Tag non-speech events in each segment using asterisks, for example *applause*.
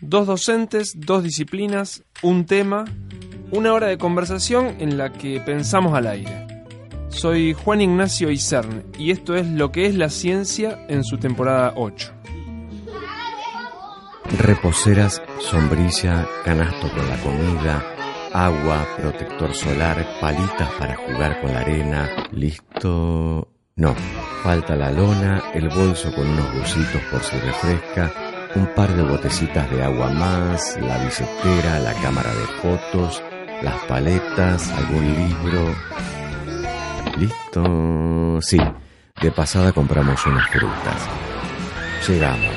Dos docentes, dos disciplinas, un tema, una hora de conversación en la que pensamos al aire. Soy Juan Ignacio Isern y esto es lo que es la ciencia en su temporada 8. Reposeras, sombrilla, canasto con la comida, agua, protector solar, palitas para jugar con la arena, listo. No, falta la lona, el bolso con unos bucitos por si refresca, un par de botecitas de agua más, la billetera, la cámara de fotos, las paletas, algún libro. ¿Listo? Sí, de pasada compramos unas frutas. Llegamos.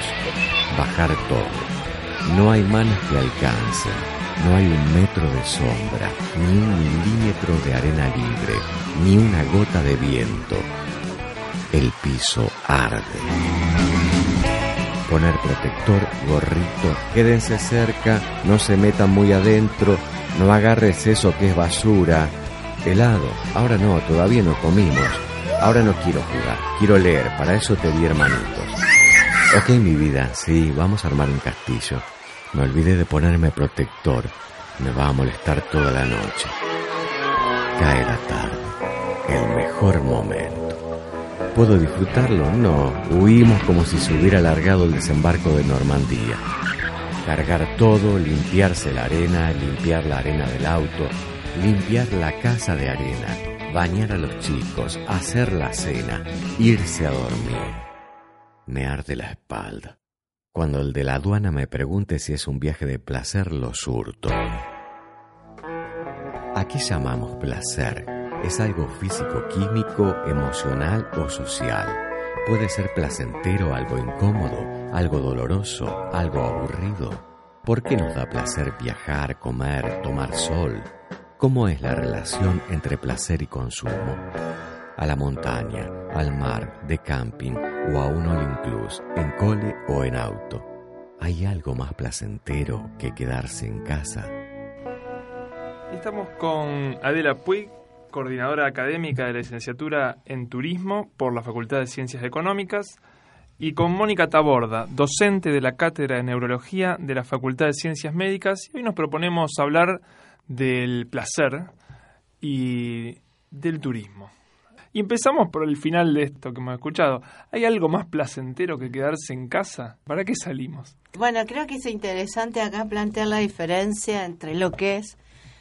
Bajar todo. No hay manos que alcancen. No hay un metro de sombra, ni un milímetro de arena libre, ni una gota de viento. El piso arde. Poner protector, gorrito, quédense cerca, no se metan muy adentro, no agarres eso que es basura. Helado, ahora no, todavía no comimos. Ahora no quiero jugar, quiero leer, para eso te di hermanitos. Ok, mi vida, sí, vamos a armar un castillo. Me olvidé de ponerme protector. Me va a molestar toda la noche. Cae la tarde, el mejor momento. ¿Puedo disfrutarlo? No, huimos como si se hubiera alargado el desembarco de Normandía. Cargar todo, limpiarse la arena, limpiar la arena del auto, limpiar la casa de arena, bañar a los chicos, hacer la cena, irse a dormir. Me arde la espalda. Cuando el de la aduana me pregunte si es un viaje de placer, lo surto. Aquí llamamos placer. Es algo físico, químico, emocional o social. Puede ser placentero, algo incómodo, algo doloroso, algo aburrido. ¿Por qué nos da placer viajar, comer, tomar sol? ¿Cómo es la relación entre placer y consumo? A la montaña, al mar, de camping o a un all en cole o en auto. ¿Hay algo más placentero que quedarse en casa? Estamos con Adela Puig, coordinadora académica de la licenciatura en Turismo por la Facultad de Ciencias Económicas, y con Mónica Taborda, docente de la Cátedra de Neurología de la Facultad de Ciencias Médicas. Y hoy nos proponemos hablar del placer y del turismo. Y empezamos por el final de esto que hemos escuchado. ¿Hay algo más placentero que quedarse en casa? ¿Para qué salimos? Bueno, creo que es interesante acá plantear la diferencia entre lo que es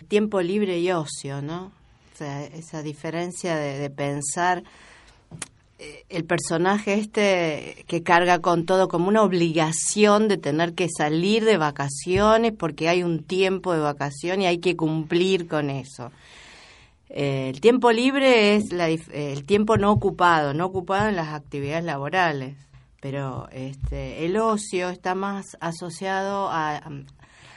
tiempo libre y ocio, ¿no? O sea, esa diferencia de, pensar eh, el personaje este que carga con todo como una obligación de tener que salir de vacaciones porque hay un tiempo de vacación y hay que cumplir con eso. Eh, el tiempo libre es la, el tiempo no ocupado, no ocupado en las actividades laborales, pero este, el ocio está más asociado a,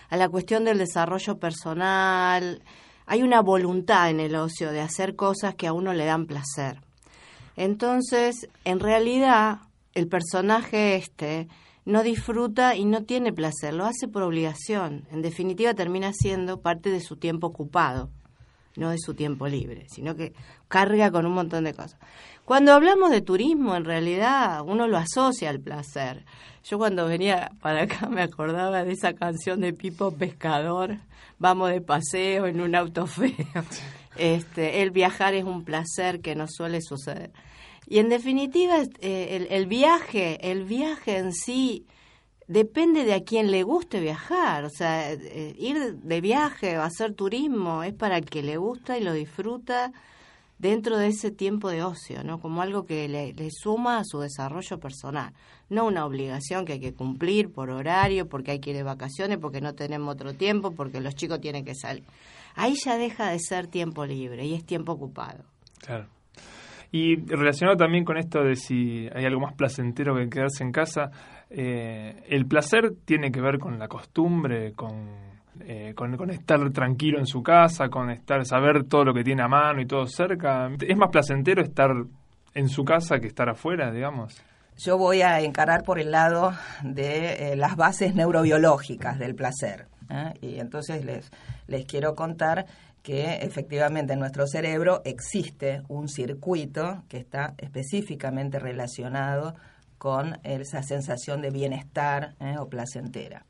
a la cuestión del desarrollo personal. Hay una voluntad en el ocio de hacer cosas que a uno le dan placer. Entonces, en realidad, el personaje este no disfruta y no tiene placer, lo hace por obligación. En definitiva, termina siendo parte de su tiempo ocupado, no de su tiempo libre, sino que carga con un montón de cosas. Cuando hablamos de turismo, en realidad uno lo asocia al placer. Yo cuando venía para acá me acordaba de esa canción de Pipo Pescador, vamos de paseo en un auto feo. *laughs* Este, el viajar es un placer que no suele suceder. Y en definitiva, eh, el, el, viaje, el viaje en sí depende de a quien le guste viajar. O sea, eh, ir de viaje o hacer turismo es para el que le gusta y lo disfruta dentro de ese tiempo de ocio, ¿no? Como algo que le, suma a su desarrollo personal, no una obligación que hay que cumplir por horario, porque hay que ir de vacaciones, porque no tenemos otro tiempo, porque los chicos tienen que salir ahí ya deja de ser tiempo libre y es tiempo ocupado. Claro. Y relacionado también con esto de si hay algo más placentero que quedarse en casa, eh, el placer tiene que ver con la costumbre, con, eh, con, estar tranquilo en su casa, con estar saber todo lo que tiene a mano y todo cerca. ¿Es más placentero estar en su casa que estar afuera, digamos? Yo voy a encarar por el lado de eh, las bases neurobiológicas del placer. ¿eh? Y entonces les, les quiero contar que efectivamente en nuestro cerebro existe un circuito que está específicamente relacionado con esa sensación de bienestar o placentera.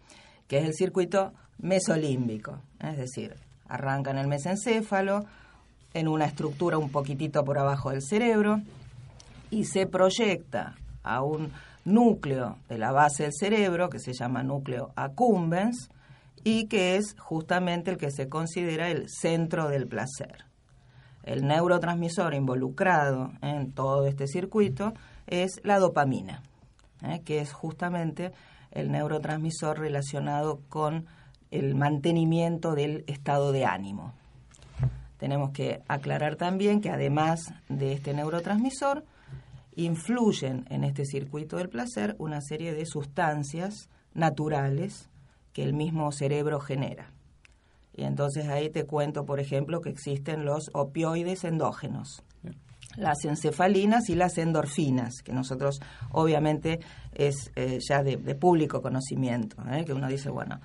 que es el circuito mesolímbico, es decir, arranca en el mesencéfalo, en una estructura un poquitito por abajo del cerebro, y se proyecta a un núcleo de la base del cerebro que se llama núcleo accumbens y que es justamente el que se considera el centro del placer. El neurotransmisor involucrado en todo este circuito es la dopamina, ¿eh? que es justamente el neurotransmisor relacionado con el mantenimiento del estado de ánimo. Tenemos que aclarar también que además de este neurotransmisor, influyen en este circuito del placer una serie de sustancias naturales que el mismo cerebro genera. Y entonces ahí te cuento, por ejemplo, que existen los opioides endógenos, las encefalinas y las endorfinas, que nosotros obviamente es eh, ya de, público conocimiento, ¿eh? que uno dice, bueno,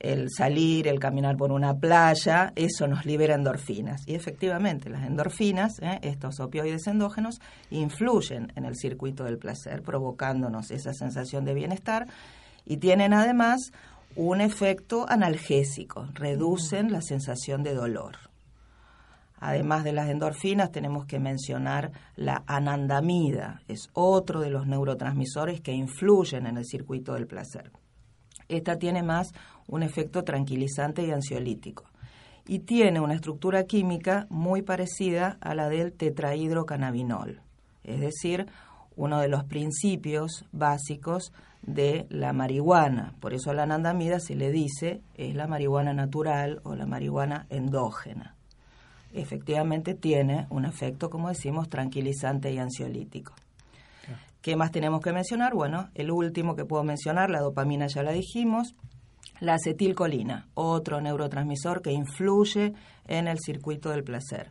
el salir, el caminar por una playa, eso nos libera endorfinas. Y efectivamente, las endorfinas, ¿eh? estos opioides endógenos, influyen en el circuito del placer, provocándonos esa sensación de bienestar y tienen además un efecto analgésico, reducen la sensación de dolor. Además de las endorfinas, tenemos que mencionar la anandamida, es otro de los neurotransmisores que influyen en el circuito del placer. Esta tiene más un efecto tranquilizante y ansiolítico y tiene una estructura química muy parecida a la del tetrahidrocannabinol, es decir, uno de los principios básicos de la marihuana. Por eso a la anandamida se le dice es la marihuana natural o la marihuana endógena. Efectivamente tiene un efecto, como decimos, tranquilizante y ansiolítico. ¿Qué más tenemos que mencionar? Bueno, el último que puedo mencionar, la dopamina ya la dijimos, la acetilcolina, otro neurotransmisor que influye en el circuito del placer.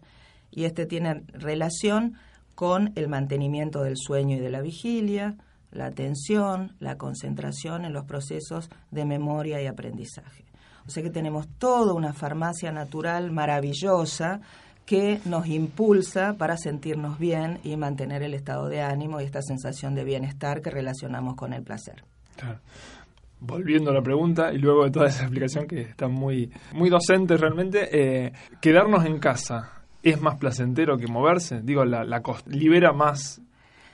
Y este tiene relación con el mantenimiento del sueño y de la vigilia, la atención, la concentración en los procesos de memoria y aprendizaje. O sea que tenemos toda una farmacia natural maravillosa que nos impulsa para sentirnos bien y mantener el estado de ánimo y esta sensación de bienestar que relacionamos con el placer. Volviendo a la pregunta y luego de toda esa explicación que está muy, muy docente realmente, eh, quedarnos en casa es más placentero que moverse. Digo, la, la libera más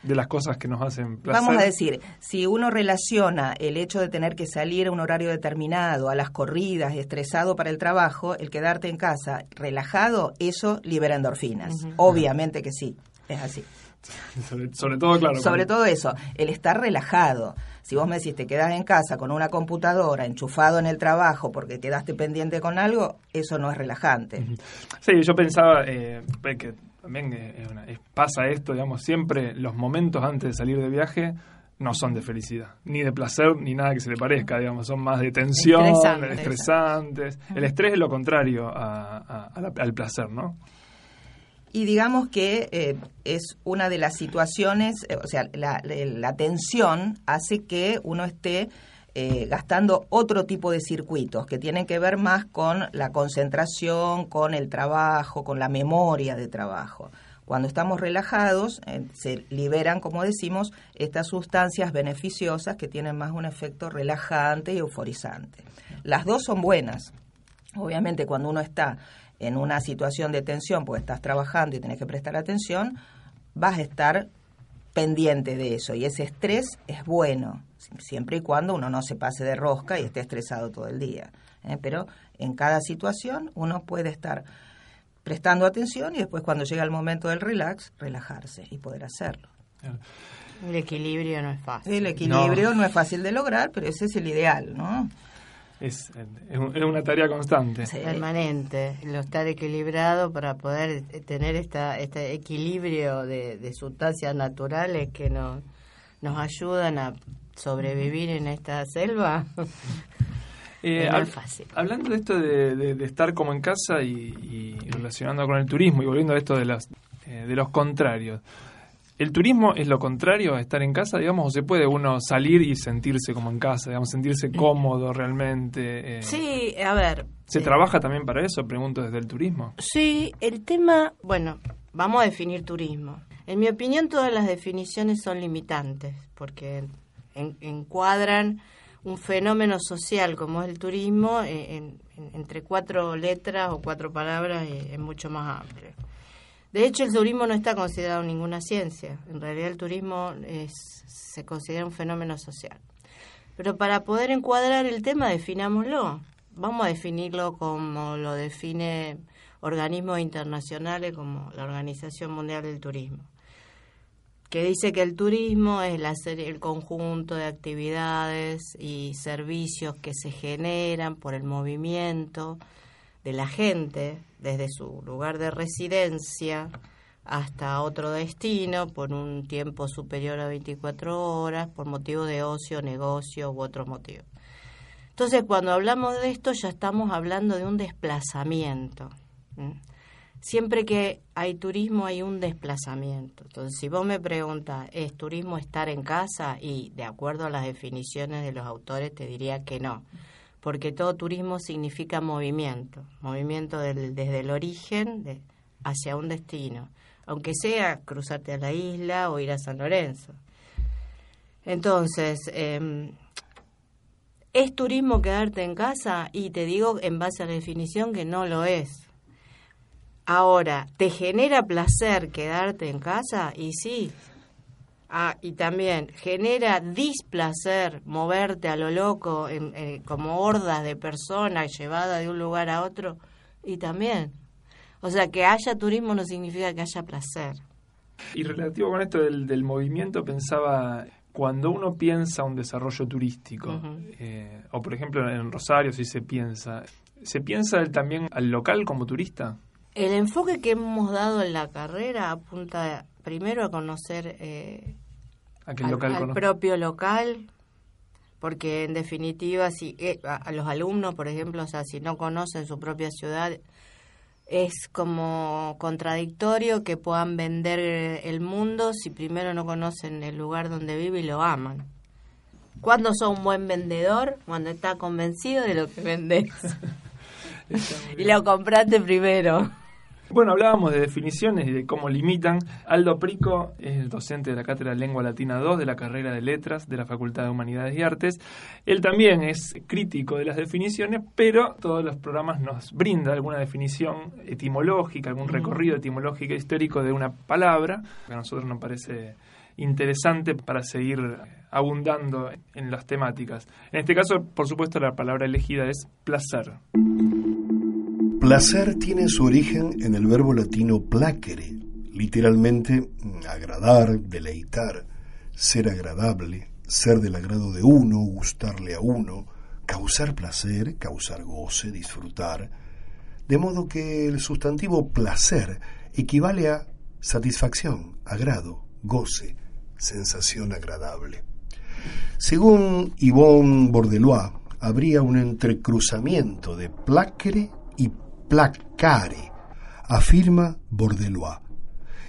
de las cosas que nos hacen placer. Vamos a decir, si uno relaciona el hecho de tener que salir a un horario determinado, a las corridas, estresado para el trabajo, el quedarte en casa relajado, eso libera endorfinas. Obviamente que sí, es así. Sobre, todo, claro. Sobre todo eso, el estar relajado. Si vos me decís, te quedas en casa con una computadora, enchufado en el trabajo porque quedaste pendiente con algo, eso no es relajante. Sí, yo pensaba eh, que también eh, pasa esto, digamos, siempre los momentos antes de salir de viaje no son de felicidad, ni de placer, ni nada que se le parezca, digamos, son más de tensión, estresantes. El estrés es lo contrario al placer, ¿no? y digamos que eh, es una de las situaciones, eh, o sea, la, la, tensión hace que uno esté eh, gastando otro tipo de circuitos que tienen que ver más con la concentración, con el trabajo, con la memoria de trabajo. Cuando estamos relajados, se liberan, como decimos, estas sustancias beneficiosas que tienen más un efecto relajante y euforizante. Las dos son buenas. Obviamente, cuando uno está en una situación de tensión, porque estás trabajando y tienes que prestar atención, vas a estar pendiente de eso. Y ese estrés es bueno, siempre y cuando uno no se pase de rosca y esté estresado todo el día. ¿eh? Pero en cada situación uno puede estar prestando atención y después cuando llega el momento del relax, relajarse y poder hacerlo. El equilibrio no es fácil. El equilibrio no es fácil de lograr, pero ese es el ideal, ¿no? es, es, una tarea constante. Permanente, lo estar equilibrado para poder tener esta, este equilibrio de, sustancias naturales que nos, nos ayudan a sobrevivir en esta selva. *laughs* Eh, fácil. Hablando de esto de, estar como en casa y, relacionando con el turismo y volviendo a esto de los, eh, de los contrarios, ¿El turismo es lo contrario a estar en casa, digamos, o se puede uno salir y sentirse como en casa, digamos, sentirse cómodo realmente? Eh? sí, a ver. ¿Se eh, trabaja también para eso? Pregunto desde el turismo. Sí, el tema, bueno, vamos a definir turismo. En mi opinión, todas las definiciones son limitantes, porque encuadran un fenómeno social como es el turismo, eh, entre cuatro letras o cuatro palabras eh, es mucho más amplio. De hecho, el turismo no está considerado ninguna ciencia. En realidad, el turismo se considera un fenómeno social. Pero para poder encuadrar el tema, definámoslo. Vamos a definirlo como lo define organismos internacionales como la Organización Mundial del Turismo que dice que el turismo es la serie, el conjunto de actividades y servicios que se generan por el movimiento de la gente desde su lugar de residencia hasta otro destino por un tiempo superior a 24 horas por motivo de ocio, negocio u otro motivo. Entonces, cuando hablamos de esto ya estamos hablando de un desplazamiento siempre que hay turismo hay un desplazamiento. Entonces, si vos me preguntas, ¿es turismo estar en casa? Y de acuerdo a las definiciones de los autores te diría que no, porque todo turismo significa movimiento, movimiento desde el origen hacia un destino, aunque sea cruzarte a la isla o ir a San Lorenzo. Entonces, em, ¿es turismo quedarte en casa? Y te digo en base a la definición que no lo es Ahora, ¿te genera placer quedarte en casa? Y sí. Ah, y también, ¿genera displacer moverte a lo loco en, como hordas de personas llevadas de un lugar a otro? Y también. O sea, que haya turismo no significa que haya placer. Y relativo con esto del, movimiento, pensaba, cuando uno piensa un desarrollo turístico, eh, o por ejemplo en Rosario si se piensa, ¿se piensa también al local como turista? El enfoque que hemos dado en la carrera apunta primero a conocer eh, al, propio local, porque en definitiva, si eh, a, los alumnos, por ejemplo, o sea, si no conocen su propia ciudad, es como contradictorio que puedan vender el mundo si primero no conocen el lugar donde vive y lo aman. ¿Cuándo sos un buen vendedor? Cuando estás convencido de lo que vendes. *laughs* y lo compraste primero. Bueno, hablábamos de definiciones y de cómo limitan. Aldo Prico es el docente de la Cátedra Lengua Latina 2 de la carrera de Letras de la Facultad de Humanidades y Artes. Él también es crítico de las definiciones, pero todos los programas nos brinda alguna definición etimológica, algún recorrido etimológico histórico de una palabra, que a nosotros nos parece interesante para seguir abundando en las temáticas. En este caso, por supuesto, la palabra elegida es placer. Placer tiene su origen en el verbo latino placere, literalmente mm, agradar, deleitar, ser agradable, ser del agrado de uno, gustarle a uno, causar placer, causar goce, disfrutar, de modo que el sustantivo placer equivale a satisfacción, agrado, goce, sensación agradable. Según Yvonne Bordelois, habría un entrecruzamiento de placere placare, afirma Bordelois.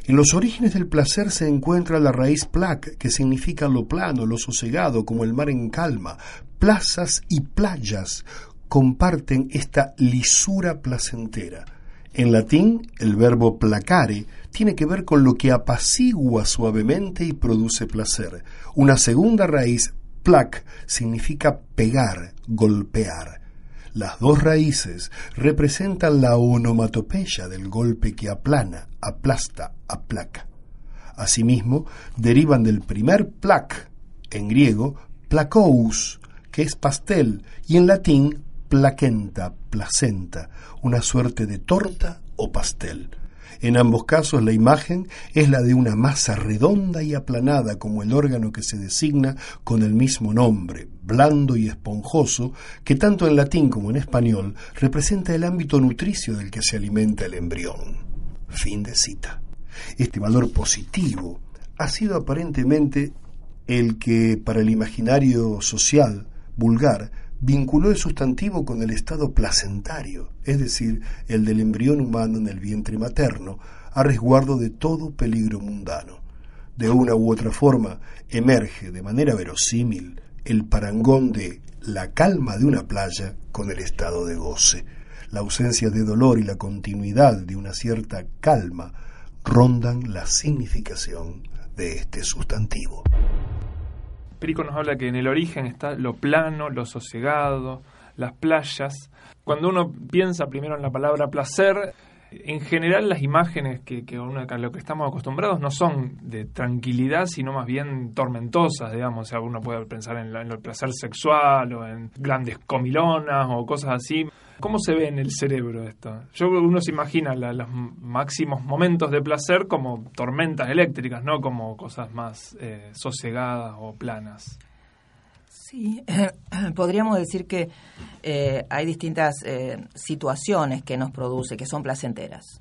En los orígenes del placer se encuentra la raíz plac, que significa lo plano, lo sosegado, como el mar en calma. Plazas y playas comparten esta lisura placentera. En latín, el verbo placare tiene que ver con lo que apacigua suavemente y produce placer. Una segunda raíz, plac, significa pegar, golpear. Las dos raíces representan la onomatopeya del golpe que aplana, aplasta, aplaca. Asimismo, derivan del primer plac, en griego, placous, que es pastel, y en latín, placenta, placenta, una suerte de torta o pastel. En ambos casos la imagen es la de una masa redonda y aplanada como el órgano que se designa con el mismo nombre, blando y esponjoso, que tanto en latín como en español representa el ámbito nutricio del que se alimenta el embrión. Fin de cita. Este valor positivo ha sido aparentemente el que para el imaginario social vulgar vinculó el sustantivo con el estado placentario, es decir, el del embrión humano en el vientre materno, a resguardo de todo peligro mundano. De una u otra forma, emerge de manera verosímil el parangón de la calma de una playa con el estado de goce. La ausencia de dolor y la continuidad de una cierta calma rondan la significación de este sustantivo. Perico nos habla que en el origen está lo plano, lo sosegado, las playas. Cuando uno piensa primero en la palabra placer, en general las imágenes que, que uno, a lo que estamos acostumbrados no son de tranquilidad, sino más bien tormentosas, digamos. O sea, uno puede pensar en, en el placer sexual o en grandes comilonas o cosas así. ¿Cómo se ve en el cerebro esto? Yo uno se imagina los máximos momentos de placer como tormentas eléctricas, no como cosas más eh, sosegadas o planas. Sí, *clears throat* podríamos decir que eh, hay distintas eh, situaciones que nos produce, que son placenteras,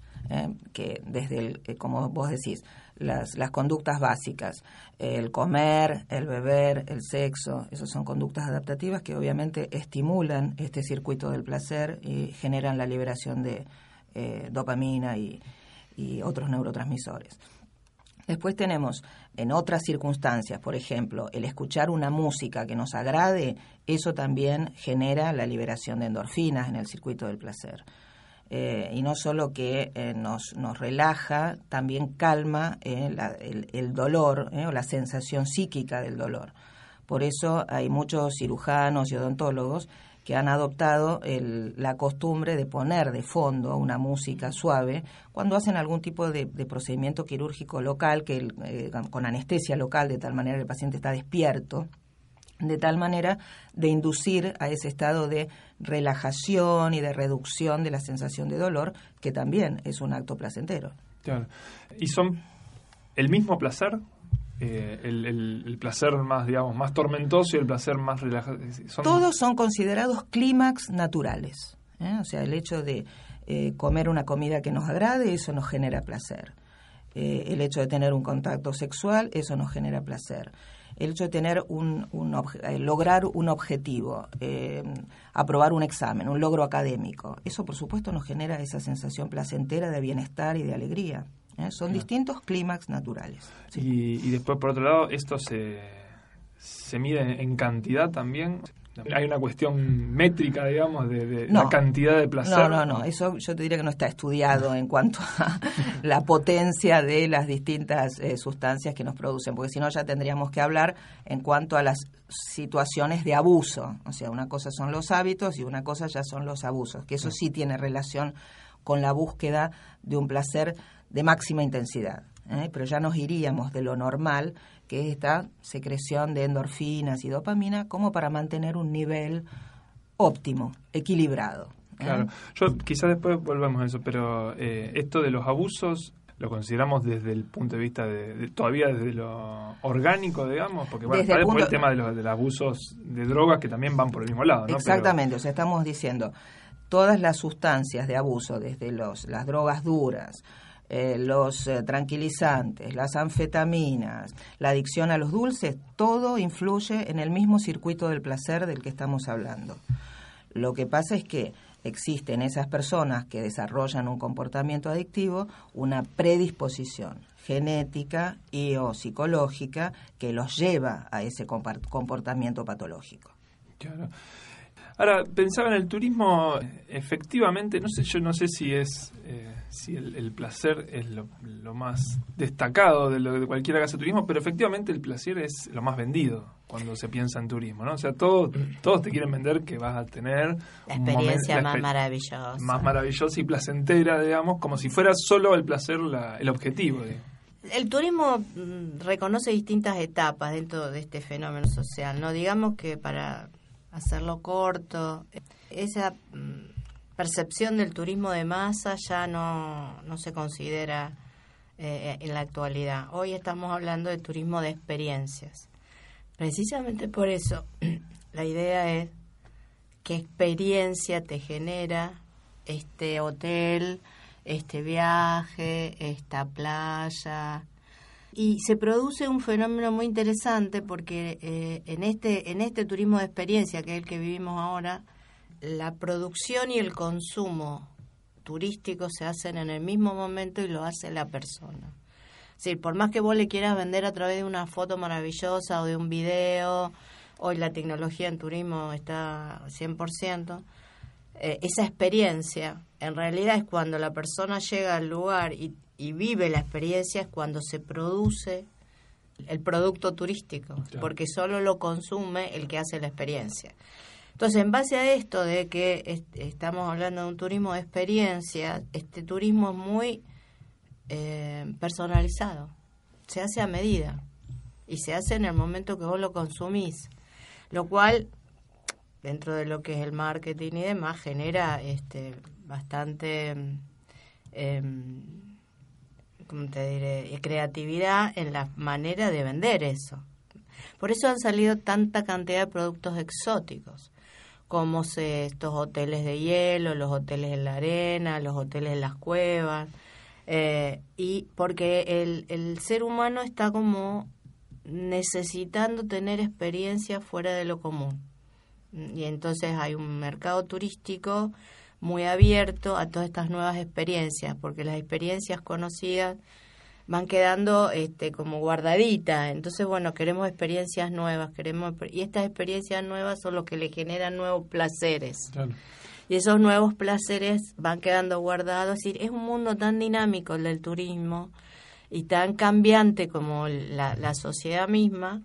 que desde, el, como vos decís, las, las conductas básicas, el comer, el beber, el sexo, esas son conductas adaptativas que obviamente estimulan este circuito del placer y generan la liberación de eh, dopamina y, y otros neurotransmisores. Después tenemos en otras circunstancias, por ejemplo, el escuchar una música que nos agrade, eso también genera la liberación de endorfinas en el circuito del placer. Eh, y no solo que eh, nos, nos relaja, también calma eh, el, dolor o la sensación psíquica del dolor. Por eso hay muchos cirujanos y odontólogos que han adoptado la costumbre de poner de fondo una música suave cuando hacen algún tipo de, procedimiento quirúrgico local, que con anestesia local, de tal manera que el paciente está despierto de tal manera de inducir a ese estado de relajación y de reducción de la sensación de dolor, que también es un acto placentero. Claro. ¿Y son el mismo placer? Eh, el, placer más, digamos, más tormentoso y el placer más relajado. Todos son considerados clímax naturales. ¿eh? O sea, el hecho de eh, comer una comida que nos agrade, eso nos genera placer. el hecho de tener un contacto sexual, eso nos genera placer el hecho de tener un, eh, lograr un objetivo, eh, aprobar un examen, un logro académico, eso por supuesto nos genera esa sensación placentera de bienestar y de alegría. ¿eh? Son distintos clímax naturales. Y, y, después, por otro lado, esto se, se mide en cantidad también. Hay una cuestión métrica, digamos, de, la cantidad de placer. No, no, no. Eso yo te diría que no está estudiado en cuanto a *laughs* la potencia de las distintas eh, sustancias que nos producen, porque si no ya tendríamos que hablar en cuanto a las situaciones de abuso. O sea, una cosa son los hábitos y una cosa ya son los abusos, que eso sí tiene relación con la búsqueda de un placer de máxima intensidad. ¿eh? Pero ya nos iríamos de lo normal que es esta secreción de endorfinas y dopamina, como para mantener un nivel óptimo, equilibrado. ¿eh? Claro, yo quizás después volvemos a eso, pero eh, esto de los abusos lo consideramos desde el punto de vista de, todavía desde lo orgánico, digamos, porque bueno, está después el tema de los, abusos de drogas que también van por el mismo lado, ¿no? Exactamente, o sea, estamos diciendo todas las sustancias de abuso, desde los, las drogas duras, eh, los eh, tranquilizantes, las anfetaminas, la adicción a los dulces, todo influye en el mismo circuito del placer del que estamos hablando. Lo que pasa es que existe en esas personas que desarrollan un comportamiento adictivo una predisposición genética y o psicológica que los lleva a ese comportamiento patológico. Ahora, pensaba en el turismo, efectivamente, no sé, yo no sé si es, eh, si el, placer es lo, más destacado de, lo, de cualquiera que hace turismo, pero efectivamente el placer es lo más vendido cuando se piensa en turismo, ¿no? O sea, todos, todos te quieren vender que vas a tener la experiencia más maravillosa. Más maravillosa y placentera, digamos, como si fuera solo el placer el objetivo. El turismo mm, reconoce distintas etapas dentro de este fenómeno social, ¿no? Digamos que para hacerlo corto. Esa mm, percepción del turismo de masa ya no, no se considera eh, en la actualidad. Hoy estamos hablando de turismo de experiencias. Precisamente por eso *clears throat* la idea es qué experiencia te genera este hotel, este viaje, esta playa, y se produce un fenómeno muy interesante porque eh, en, este, en este turismo de experiencia, que es el que vivimos ahora, la producción y el consumo turístico se hacen en el mismo momento y lo hace la persona. Es por más que vos le quieras vender a través de una foto maravillosa o de un video, hoy la tecnología en turismo está 100%, eh, esa experiencia en realidad es cuando la persona llega al lugar y y vive la experiencia es cuando se produce el producto turístico, porque solo lo consume el que hace la experiencia. Entonces, en base a esto de que estamos hablando de un turismo de experiencia, este turismo es muy eh, personalizado, se hace a medida y se hace en el momento que vos lo consumís, lo cual dentro de lo que es el marketing y demás genera este bastante eh, ¿cómo te diré? creatividad en la manera de vender eso. Por eso han salido tanta cantidad de productos exóticos, como se, estos hoteles de hielo, los hoteles en la arena, los hoteles en las cuevas, eh, y porque el, el ser humano está como necesitando tener experiencias fuera de lo común. Y entonces hay un mercado turístico muy abierto a todas estas nuevas experiencias, porque las experiencias conocidas van quedando este como guardaditas. Entonces, bueno, queremos experiencias nuevas, queremos y estas experiencias nuevas son los que le generan nuevos placeres. Y esos nuevos placeres van quedando guardados. Es, es un mundo tan dinámico el del turismo y tan cambiante como la, la sociedad misma,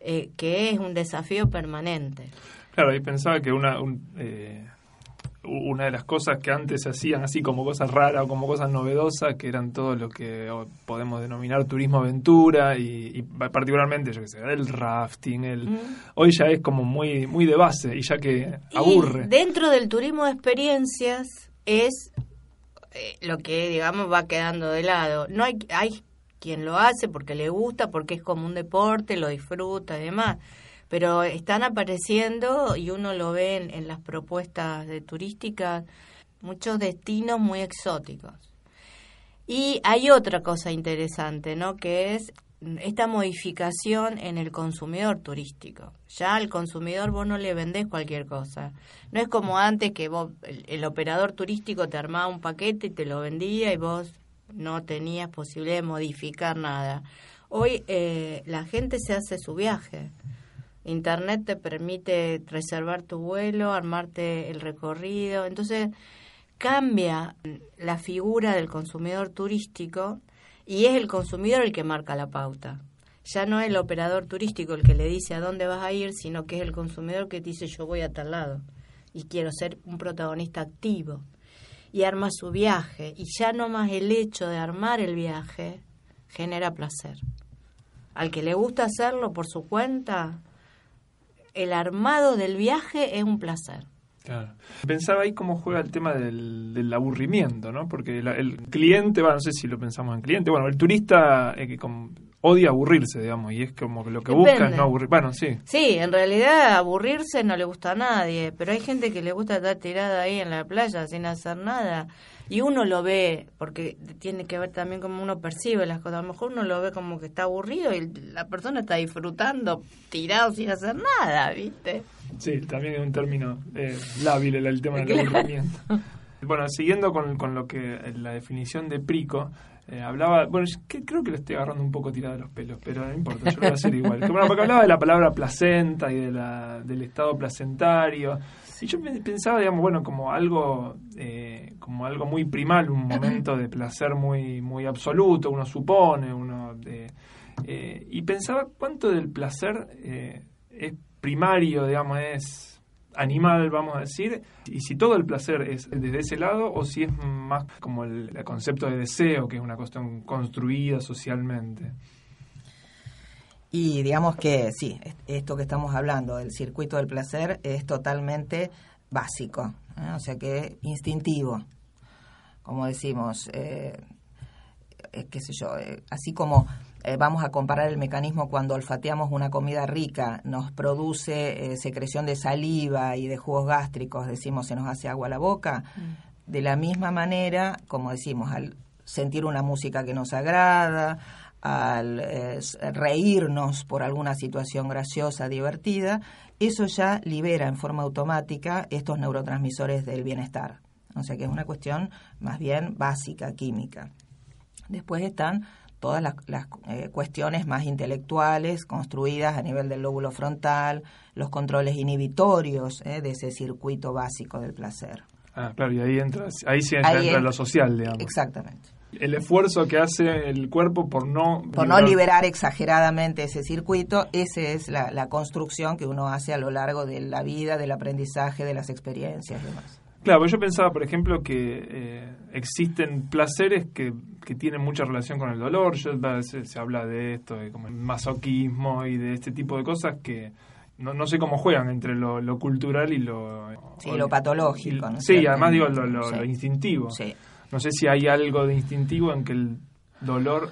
eh, que es un desafío permanente. Claro, y pensaba que una, eh, una de las cosas que antes se hacían así como cosas raras o como cosas novedosas, que eran todo lo que podemos denominar turismo aventura y, particularmente, yo que sé, el rafting, el hoy ya es como muy muy de base y ya que aburre. dentro del turismo de experiencias es eh, lo que digamos va quedando de lado. No hay hay quien lo hace porque le gusta, porque es como un deporte, lo disfruta y demás pero están apareciendo y uno lo ve en, las propuestas de turísticas, muchos destinos muy exóticos. Y hay otra cosa interesante, ¿no? Que es esta modificación en el consumidor turístico. Ya al consumidor vos no le vendés cualquier cosa. No es como antes que vos, el, operador turístico te armaba un paquete y te lo vendía y vos no tenías posibilidad de modificar nada. Hoy eh, la gente se hace su viaje. Internet te permite reservar tu vuelo, armarte el recorrido. Entonces cambia la figura del consumidor turístico y es el consumidor el que marca la pauta. Ya no es el operador turístico el que le dice a dónde vas a ir, sino que es el consumidor que dice yo voy a tal lado y quiero ser un protagonista activo. Y arma su viaje. Y ya no más el hecho de armar el viaje genera placer. Al que le gusta hacerlo por su cuenta, el armado del viaje es un placer. Claro. Pensaba ahí cómo juega el tema del, aburrimiento, ¿no? Porque el cliente, bueno, no sé si lo pensamos en cliente, bueno, el turista eh, que odia aburrirse, digamos, y es como que lo que busca es no aburrir. Bueno, sí. Sí, en realidad aburrirse no le gusta a nadie, pero hay gente que le gusta estar tirada ahí en la playa sin hacer nada y uno lo ve, porque tiene que ver también cómo uno percibe las cosas. A lo mejor uno lo ve como que está aburrido y la persona está disfrutando tirado sin hacer nada, ¿viste? Sí, también es un término eh, lábil el, tema del aburrimiento. Bueno, siguiendo con, con lo que la definición de Prico, eh, hablaba, bueno, que, creo que le estoy agarrando un poco tirado de los pelos, pero no importa, yo lo voy a hacer igual. bueno, porque hablaba de la palabra placenta y de la, del estado placentario. Y yo pensaba, digamos, bueno, como algo, eh, como algo muy primal, un *clears throat* momento de placer muy, muy absoluto, uno supone, uno eh, y pensaba cuánto del placer eh, es primario, digamos, es animal, vamos a decir, y si todo el placer es desde ese lado o si es más como el concepto de deseo, que es una cuestión construida socialmente. Y digamos que sí, esto que estamos hablando del circuito del placer es totalmente básico, ¿eh? o sea que instintivo, como decimos, eh, eh qué sé yo, eh, así como vamos a comparar el mecanismo cuando olfateamos una comida rica, nos produce secreción de saliva y de jugos gástricos, decimos se nos hace agua a la boca, mm. de la misma manera, como decimos, al sentir una música que nos agrada, al eh, reírnos por alguna situación graciosa, divertida, eso ya libera en forma automática estos neurotransmisores del bienestar. O sea que es una cuestión más bien básica, química. Después están todas las, eh, cuestiones más intelectuales construidas a nivel del lóbulo frontal, los controles inhibitorios eh, de ese circuito básico del placer. Ah, claro, y ahí entra, ahí sí entra, Ahí entra en- lo social, digamos. Exactamente. El esfuerzo que hace el cuerpo por no... Por no liberar exageradamente ese circuito, esa es la, la construcción que uno hace a lo largo de la vida, del aprendizaje, de las experiencias y demás. Claro, pues yo pensaba, por ejemplo, que eh, existen placeres que, que tienen mucha relación con el dolor. Yo, veces se habla de esto, de como el masoquismo y de este tipo de cosas que no, no sé cómo juegan entre lo, lo cultural y lo... Sí, o- lo patológico, y- ¿no sí, cierto? además digo lo, lo- Sí. lo instintivo. Sí. No sé si hay algo de instintivo en que el dolor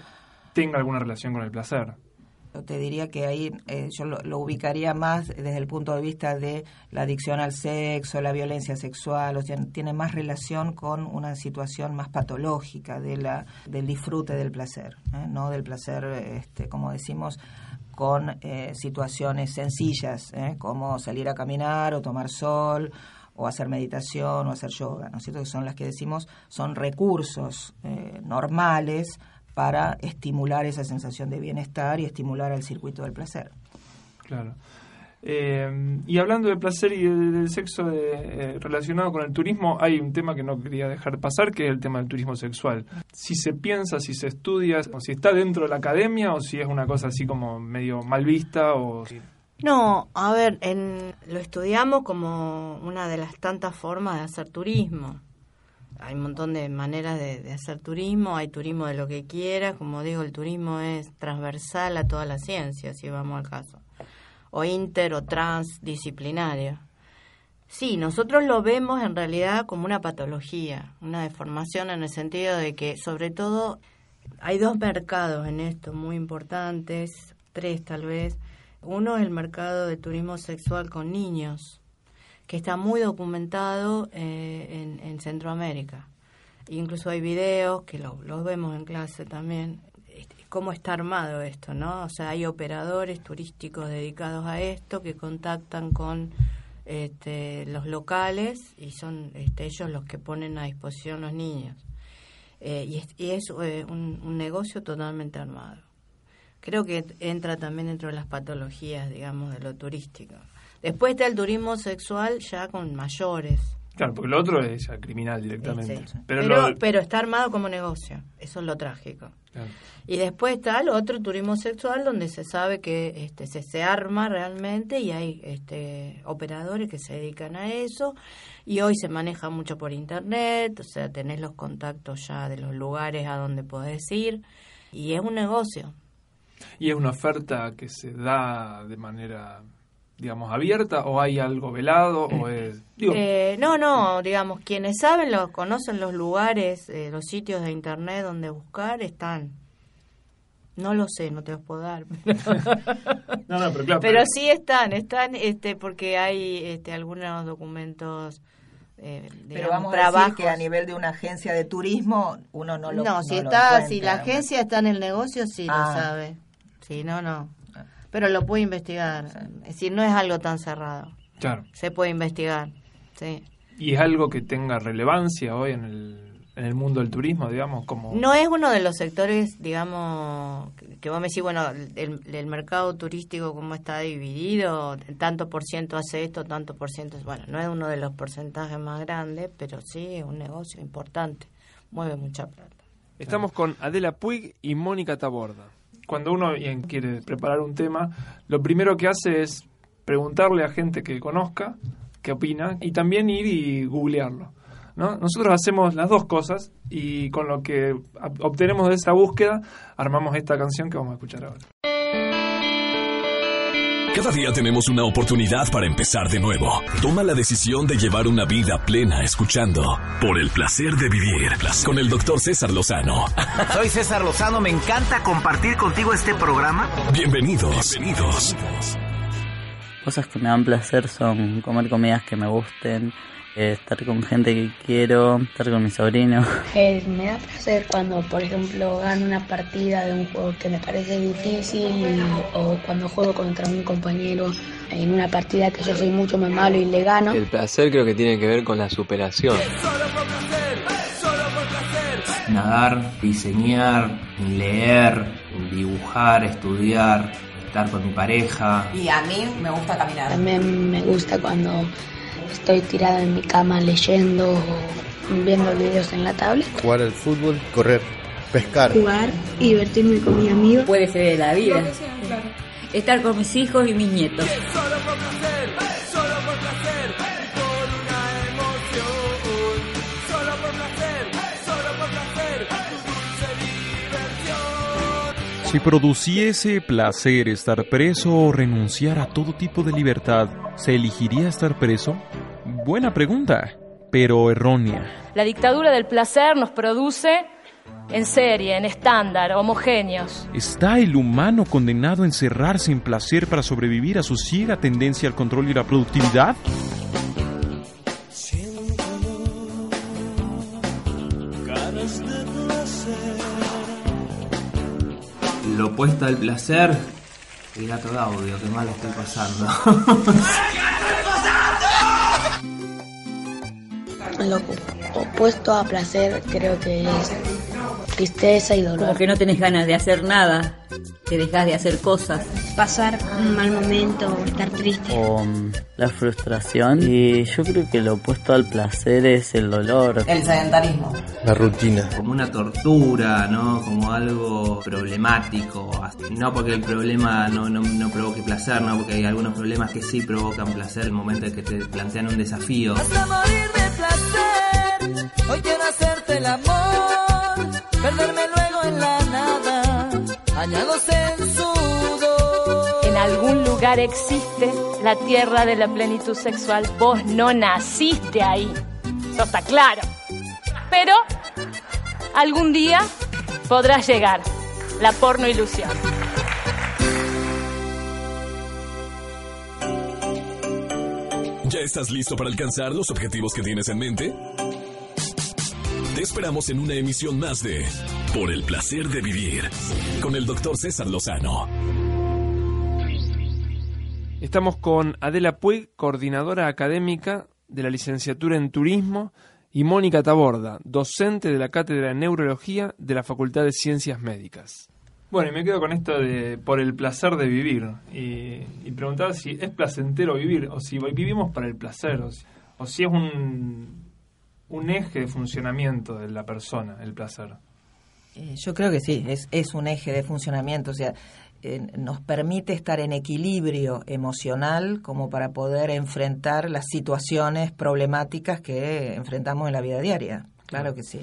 tenga alguna relación con el placer. Yo te diría que ahí eh, yo lo, lo ubicaría más desde el punto de vista de la adicción al sexo, la violencia sexual, o sea, tiene más relación con una situación más patológica de la, del disfrute del placer, ¿eh? no del placer, este, como decimos, con eh, situaciones sencillas, ¿eh? como salir a caminar o tomar sol o hacer meditación o hacer yoga, ¿no es cierto? Que son las que decimos son recursos eh, normales para estimular esa sensación de bienestar y estimular el circuito del placer. Claro. Eh, y hablando de placer y de- del sexo de- eh, relacionado con el turismo, hay un tema que no quería dejar pasar, que es el tema del turismo sexual. Si se piensa, si se estudia, o si está dentro de la academia, o si es una cosa así como medio mal vista, o No, a ver, en, lo estudiamos como una de las tantas formas de hacer turismo. Hay un montón de maneras de, hacer turismo, hay turismo de lo que quiera, como digo, el turismo es transversal a toda la ciencia, si vamos al caso, o inter o transdisciplinario. Sí, nosotros lo vemos en realidad como una patología, una deformación en el sentido de que, sobre todo, hay dos mercados en esto muy importantes, tres tal vez. Uno es el mercado de turismo sexual con niños, que está muy documentado eh, en, en Centroamérica. Incluso hay videos que lo- los vemos en clase también, este, cómo está armado esto, ¿no? O sea, hay operadores turísticos dedicados a esto que contactan con este, los locales y son este, ellos los que ponen a disposición los niños. Eh, y es, y es, eh, un negocio totalmente armado. Creo que entra también dentro de las patologías, digamos, de lo turístico. Después está el turismo sexual ya con mayores. Claro, porque lo otro es criminal directamente. Sí. Pero, Pero, lo- pero está armado como negocio. Eso es lo trágico. claro. Y después está el otro turismo sexual donde se sabe que este, se, se arma realmente y hay este, operadores que se dedican a eso y hoy se maneja mucho por internet, o sea, tenés los contactos ya de los lugares a donde podés ir y es un negocio. ¿Y es una oferta que se da de manera, digamos, abierta, o hay algo velado, o es... Digo, Eh, no, no, digamos, quienes saben, los conocen los lugares, eh, los sitios de internet donde buscar, están. No lo sé, no te los puedo dar. *laughs* no, no, pero claro. Pero sí están, están este porque hay este algunos documentos eh, Pero digamos, vamos a decir que a nivel de una agencia de turismo uno no lo no, si no lo está, si la agencia está en el negocio, sí Ah. lo sabe. Sí, no, no. Pero lo puede investigar. Es decir, no es algo tan cerrado. Claro. Se puede investigar. Sí. ¿Y es algo que tenga relevancia hoy en el, en el mundo del turismo, digamos? como No es uno de los sectores, digamos, que- que vos me decís, bueno, el, el mercado turístico cómo está dividido, tanto por ciento hace esto, tanto por ciento, bueno, no es uno de los porcentajes más grandes, pero sí es un negocio importante, mueve mucha plata. Estamos con Adela Puig y Mónica Taborda. Cuando uno quiere preparar un tema, lo primero que hace es preguntarle a gente que conozca qué opina y también ir y googlearlo. ¿no? Nosotros hacemos las dos cosas y con lo que ob- obtenemos de esa búsqueda armamos esta canción que vamos a escuchar ahora. Cada día tenemos una oportunidad para empezar de nuevo. Toma la decisión de llevar una vida plena escuchando Por el placer de vivir con el doctor César Lozano. *laughs* Soy César Lozano, me encanta compartir contigo este programa. Bienvenidos. Bienvenidos. Cosas que me dan placer son comer comidas que me gusten, estar con gente que quiero, estar con mi sobrino. *laughs* Eh, me da placer cuando, por ejemplo, gano una partida de un juego que me parece difícil y- o cuando juego contra un compañero en una partida que yo soy mucho más malo y le gano. El placer creo que tiene que ver con la superación. Nadar, diseñar, leer, dibujar, estudiar, estar con mi pareja. Y a mí me gusta caminar. También me gusta cuando estoy tirada en mi cama leyendo o viendo videos en la tablet. Jugar al fútbol, correr, pescar. Jugar y divertirme con mi amigo. Puede ser de la vida. Estar con mis hijos y mis nietos. Si produciese placer estar preso o renunciar a todo tipo de libertad, ¿se elegiría estar preso? Buena pregunta, pero errónea. La dictadura del placer nos produce en serie, en estándar, homogéneos. ¿Está el humano condenado a encerrarse en placer para sobrevivir a su ciega tendencia al control y la productividad? Lo opuesto al placer, el gato de audio, que mal estoy pasando. *laughs* Lo opuesto a placer creo que es tristeza y dolor. Como que no tenés ganas de hacer nada, que dejas de hacer cosas. Pasar un mal momento, estar triste. O mm, la frustración. Y yo creo que lo opuesto al placer es el dolor. El sedentarismo. La rutina. Como una tortura, ¿no? Como algo problemático. No porque el problema no, no, no provoque placer, ¿no? Porque hay algunos problemas que sí provocan placer el momento en que te plantean un desafío. Hasta morir de placer, hoy quiero hacerte el amor, perderme nada, añados en sudor. En algún lugar existe la tierra de la plenitud sexual. Vos no naciste ahí. Eso está claro. Pero algún día podrás llegar. La porno ilusión. ¿Ya estás listo para alcanzar los objetivos que tienes en mente? Te esperamos en una emisión más de Por el placer de vivir con el doctor César Lozano. Estamos con Adela Puig, coordinadora académica de la licenciatura en Turismo, y Mónica Taborda, docente de la Cátedra de Neurología de la Facultad de Ciencias Médicas. Bueno, y me quedo con esto de por el placer de vivir y, y preguntar si es placentero vivir o si vivimos para el placer o si, o si es un, un eje de funcionamiento de la persona, el placer. Eh, yo creo que sí, es, es un eje de funcionamiento, o sea, eh, nos permite estar en equilibrio emocional como para poder enfrentar las situaciones problemáticas que enfrentamos en la vida diaria. Claro que sí.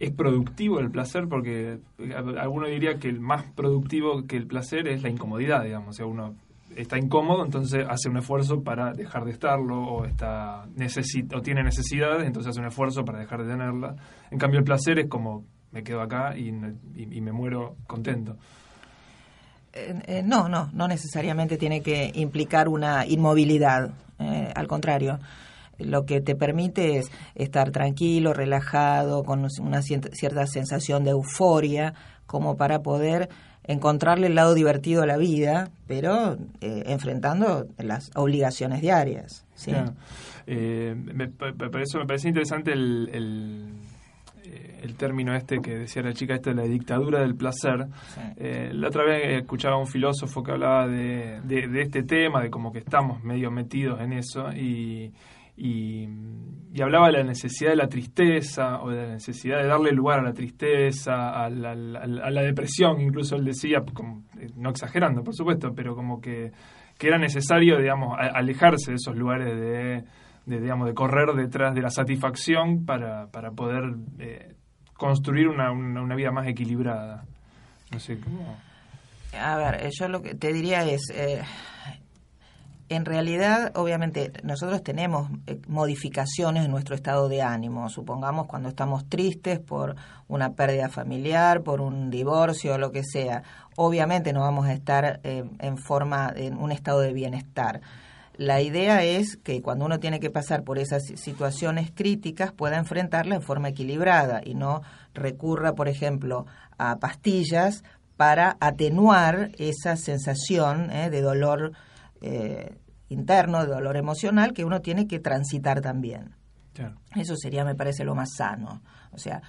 ¿Es productivo el placer? Porque eh, alguno diría que el más productivo que el placer es la incomodidad, digamos. O sea, uno está incómodo, entonces hace un esfuerzo para dejar de estarlo, o, está necesita, o tiene necesidades, entonces hace un esfuerzo para dejar de tenerla. En cambio, el placer es como me quedo acá y me muero contento. Eh, eh, no, no, no necesariamente tiene que implicar una inmovilidad, eh, al contrario. Lo que te permite es estar tranquilo, relajado, con una cierta sensación de euforia, como para poder encontrarle el lado divertido a la vida, pero eh, enfrentando las obligaciones diarias. ¿sí? Claro. Eh, me, por eso me parece interesante el, el, eh, el, término este que decía la chica, este de la dictadura del placer. Sí. Eh, la otra vez escuchaba a un filósofo que hablaba de, de, de, este tema, de como que estamos medio metidos en eso y, y, y, hablaba de la necesidad de la tristeza o de la necesidad de darle lugar a la tristeza, a la, a la, depresión, incluso él decía, como, no exagerando por supuesto, pero como que, que era necesario, digamos, alejarse de esos lugares de, de, digamos, de correr detrás de la satisfacción para, para poder eh, construir una, una, vida más equilibrada. No sé. A ver, yo lo que te diría es, eh, en realidad, obviamente, nosotros tenemos eh, modificaciones en nuestro estado de ánimo. Supongamos cuando estamos tristes por una pérdida familiar, por un divorcio lo que sea. Obviamente no vamos a estar eh, en forma, en un estado de bienestar. La idea es que cuando uno tiene que pasar por esas situaciones críticas pueda enfrentarla en forma equilibrada y no recurra, por ejemplo, a pastillas para atenuar esa sensación eh, de dolor eh, interno, de dolor emocional que uno tiene que transitar también. Claro. Eso sería, me parece, lo más sano. O sea,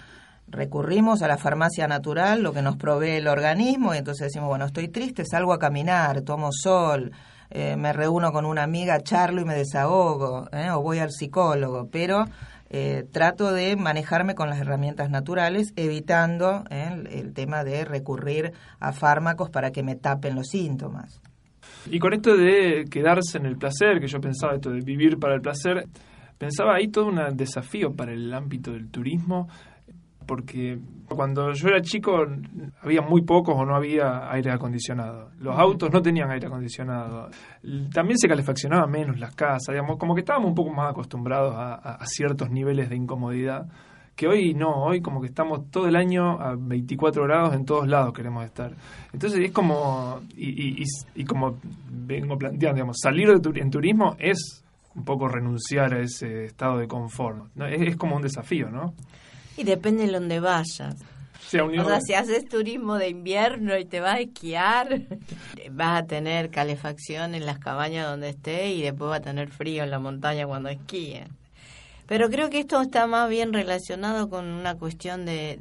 recurrimos a la farmacia natural, lo que nos provee el organismo, y entonces decimos, bueno, estoy triste, salgo a caminar, tomo sol, eh, me reúno con una amiga, charlo y me desahogo, ¿eh? o voy al psicólogo, pero eh, trato de manejarme con las herramientas naturales, evitando el, el tema de recurrir a fármacos para que me tapen los síntomas. Y con esto de quedarse en el placer, que yo pensaba esto de vivir para el placer, pensaba ahí todo un desafío para el ámbito del turismo, porque cuando yo era chico había muy pocos o no había aire acondicionado. Los autos no tenían aire acondicionado. También se calefaccionaban menos las casas, digamos, como que estábamos un poco más acostumbrados a, a ciertos niveles de incomodidad que hoy no, hoy como que estamos todo el año a 24 grados en todos lados queremos estar. Entonces es como, y, y, y como vengo planteando, digamos, salir de en turismo es un poco renunciar a ese estado de confort. ¿no? Es, es, como un desafío, ¿no? Y depende de dónde vayas. Sí, o sea, si haces turismo de invierno y te vas a esquiar, *laughs* vas a tener calefacción en las cabañas donde estés y después va a tener frío en la montaña cuando esquíes. Pero creo que esto está más bien relacionado con una cuestión de,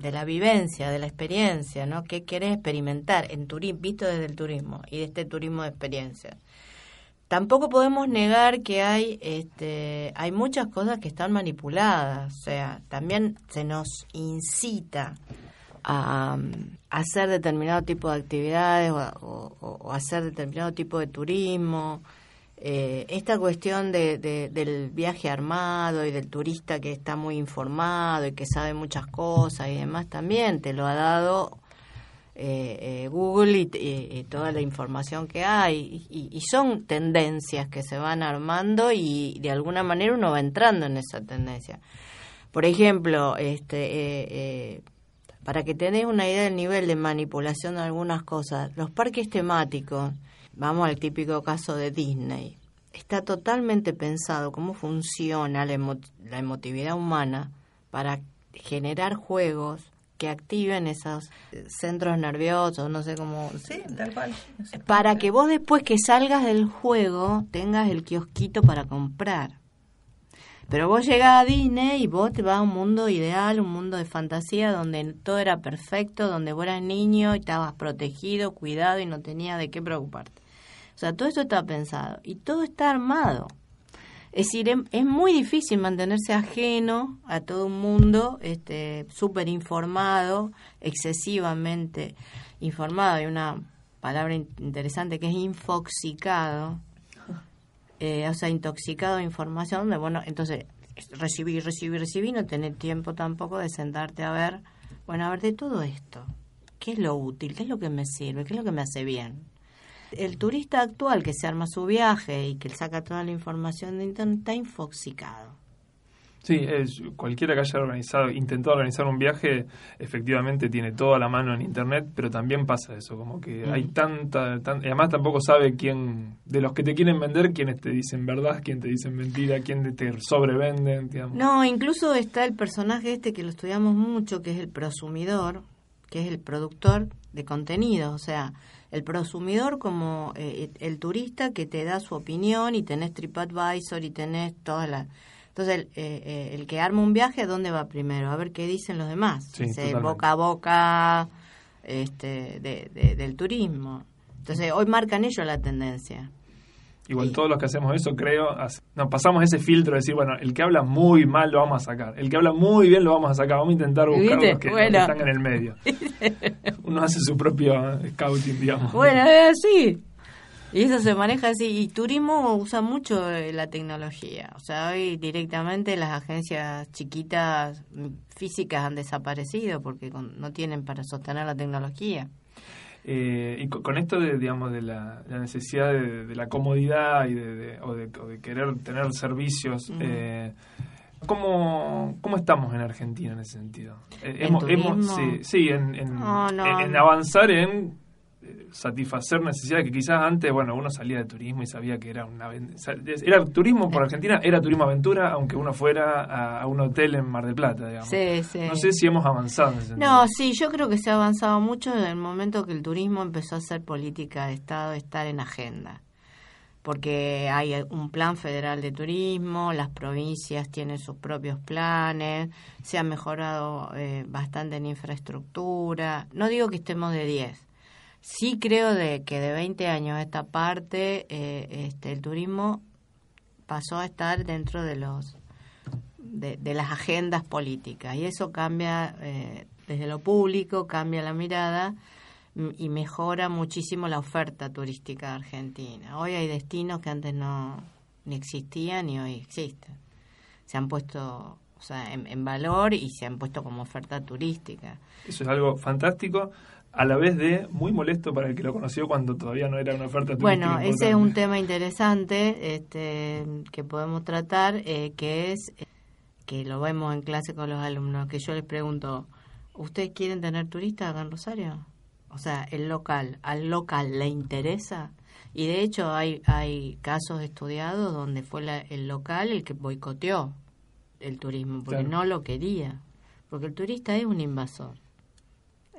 de, la vivencia, de la experiencia, ¿no? ¿Qué querés experimentar en turismo, visto desde el turismo y de este turismo de experiencia? Tampoco podemos negar que hay, este, hay muchas cosas que están manipuladas, o sea, también se nos incita a, a hacer determinado tipo de actividades o, o, o hacer determinado tipo de turismo. Eh, esta cuestión de, de, del viaje armado y del turista que está muy informado y que sabe muchas cosas y demás también te lo ha dado eh, eh, Google y, y, y, toda la información que hay y, y, son tendencias que se van armando y de alguna manera uno va entrando en esa tendencia. Por ejemplo, este, para que tenés una idea del nivel de manipulación de algunas cosas, los parques temáticos Vamos al típico caso de Disney. Está totalmente pensado cómo funciona la, emo la emotividad humana para generar juegos que activen esos centros nerviosos, no sé cómo... Sí, tal cual. Para que vos después que salgas del juego tengas el kiosquito para comprar. Pero vos llegás a Disney y vos te vas a un mundo ideal, un mundo de fantasía donde todo era perfecto, donde vos eras niño y estabas protegido, cuidado y no tenías de qué preocuparte. O sea, todo esto está pensado y todo está armado. Es decir, es muy difícil mantenerse ajeno a todo un mundo este, súper informado, excesivamente informado. Hay una palabra interesante que es infoxicado, eh, o sea, intoxicado de información, bueno, entonces recibir, recibir, recibir, no tener tiempo tampoco de sentarte a ver, bueno, a ver de todo esto, ¿qué es lo útil? ¿Qué es lo que me sirve? ¿Qué es lo que me hace bien? El turista actual que se arma su viaje y que saca toda la información de internet está infoxicado. Sí, es, cualquiera que haya organizado, intentado organizar un viaje, efectivamente tiene todo a la mano en internet, pero también pasa eso, como que hay tanta, tan, y además tampoco sabe quién, de los que te quieren vender, quiénes te dicen verdad, quién te dicen mentira, quién te sobrevenden, digamos. No, incluso está el personaje este que lo estudiamos mucho, que es el prosumidor, que es el productor de contenido, o sea, el prosumidor como eh, el turista que te da su opinión y tenés TripAdvisor y tenés todas las entonces, el, eh, eh, el, que arma un viaje, ¿a dónde va primero? A ver qué dicen los demás. Sí, Dice, boca a boca este, de, de, del turismo. Entonces, hoy marcan ellos la tendencia. Igual sí. todos los que hacemos eso, creo, nos pasamos ese filtro de decir, bueno, el que habla muy mal lo vamos a sacar, el que habla muy bien lo vamos a sacar, vamos a intentar buscar los que, bueno. los que, están en el medio. *laughs* Uno hace su propio scouting, digamos. Bueno, es así. Y eso se maneja así. Y turismo usa mucho la tecnología. O sea, hoy directamente las agencias chiquitas físicas han desaparecido porque no tienen para sostener la tecnología. Eh, y con esto de digamos de la, la necesidad de, de, la comodidad y de, de o, o, de, querer tener servicios uh -huh. eh, ¿cómo, ¿cómo estamos en Argentina en ese sentido? Eh, hemos, hemos, sí, sí en, en, oh, no. en, en avanzar en satisfacer necesidades que quizás antes, bueno, uno salía de turismo y sabía que era una era turismo por Argentina, era turismo aventura, aunque uno fuera a, a un hotel en Mar del Plata, digamos. Sí, sí. No sé si hemos avanzado en ese No, sí, yo creo que se ha avanzado mucho en el momento que el turismo empezó a ser política de Estado, estar en agenda. Porque hay un plan federal de turismo, las provincias tienen sus propios planes, se ha mejorado eh, bastante en infraestructura. No digo que estemos de 10, Sí creo de que de 20 años a esta parte eh, este, el turismo pasó a estar dentro de los de, las agendas políticas y eso cambia eh, desde lo público, cambia la mirada y mejora muchísimo la oferta turística de Argentina. Hoy hay destinos que antes no ni existían y hoy existen. Se han puesto o sea, en valor y se han puesto como oferta turística. Eso es algo fantástico, a la vez de muy molesto para el que lo conoció cuando todavía no era una oferta turística. Bueno, ese es un tema interesante este, que podemos tratar, eh, que es eh, que lo vemos en clase con los alumnos, que yo les pregunto, ¿ustedes quieren tener turistas acá en Rosario? O sea, el local, ¿al local le interesa? Y de hecho hay, hay casos estudiados donde fue la- el local el que boicoteó el turismo, porque Claro. no lo quería. Porque el turista es un invasor.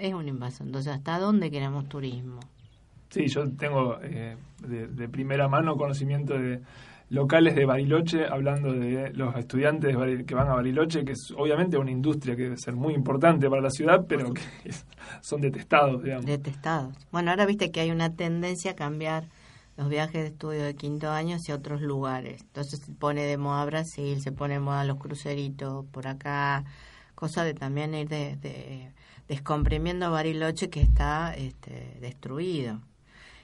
Es un invasor. Entonces, ¿hasta dónde queremos turismo? Sí, yo tengo eh, de, de primera mano conocimiento de locales de Bariloche, hablando de los estudiantes que van a Bariloche, que es obviamente una industria que debe ser muy importante para la ciudad, pero que son detestados, digamos. Detestados. Bueno, ahora viste que hay una tendencia a cambiar los viajes de estudio de quinto año hacia otros lugares. Entonces se pone de moda Brasil, se pone de moda los cruceritos por acá, cosa de también ir de, de- descomprimiendo Bariloche que está este, destruido.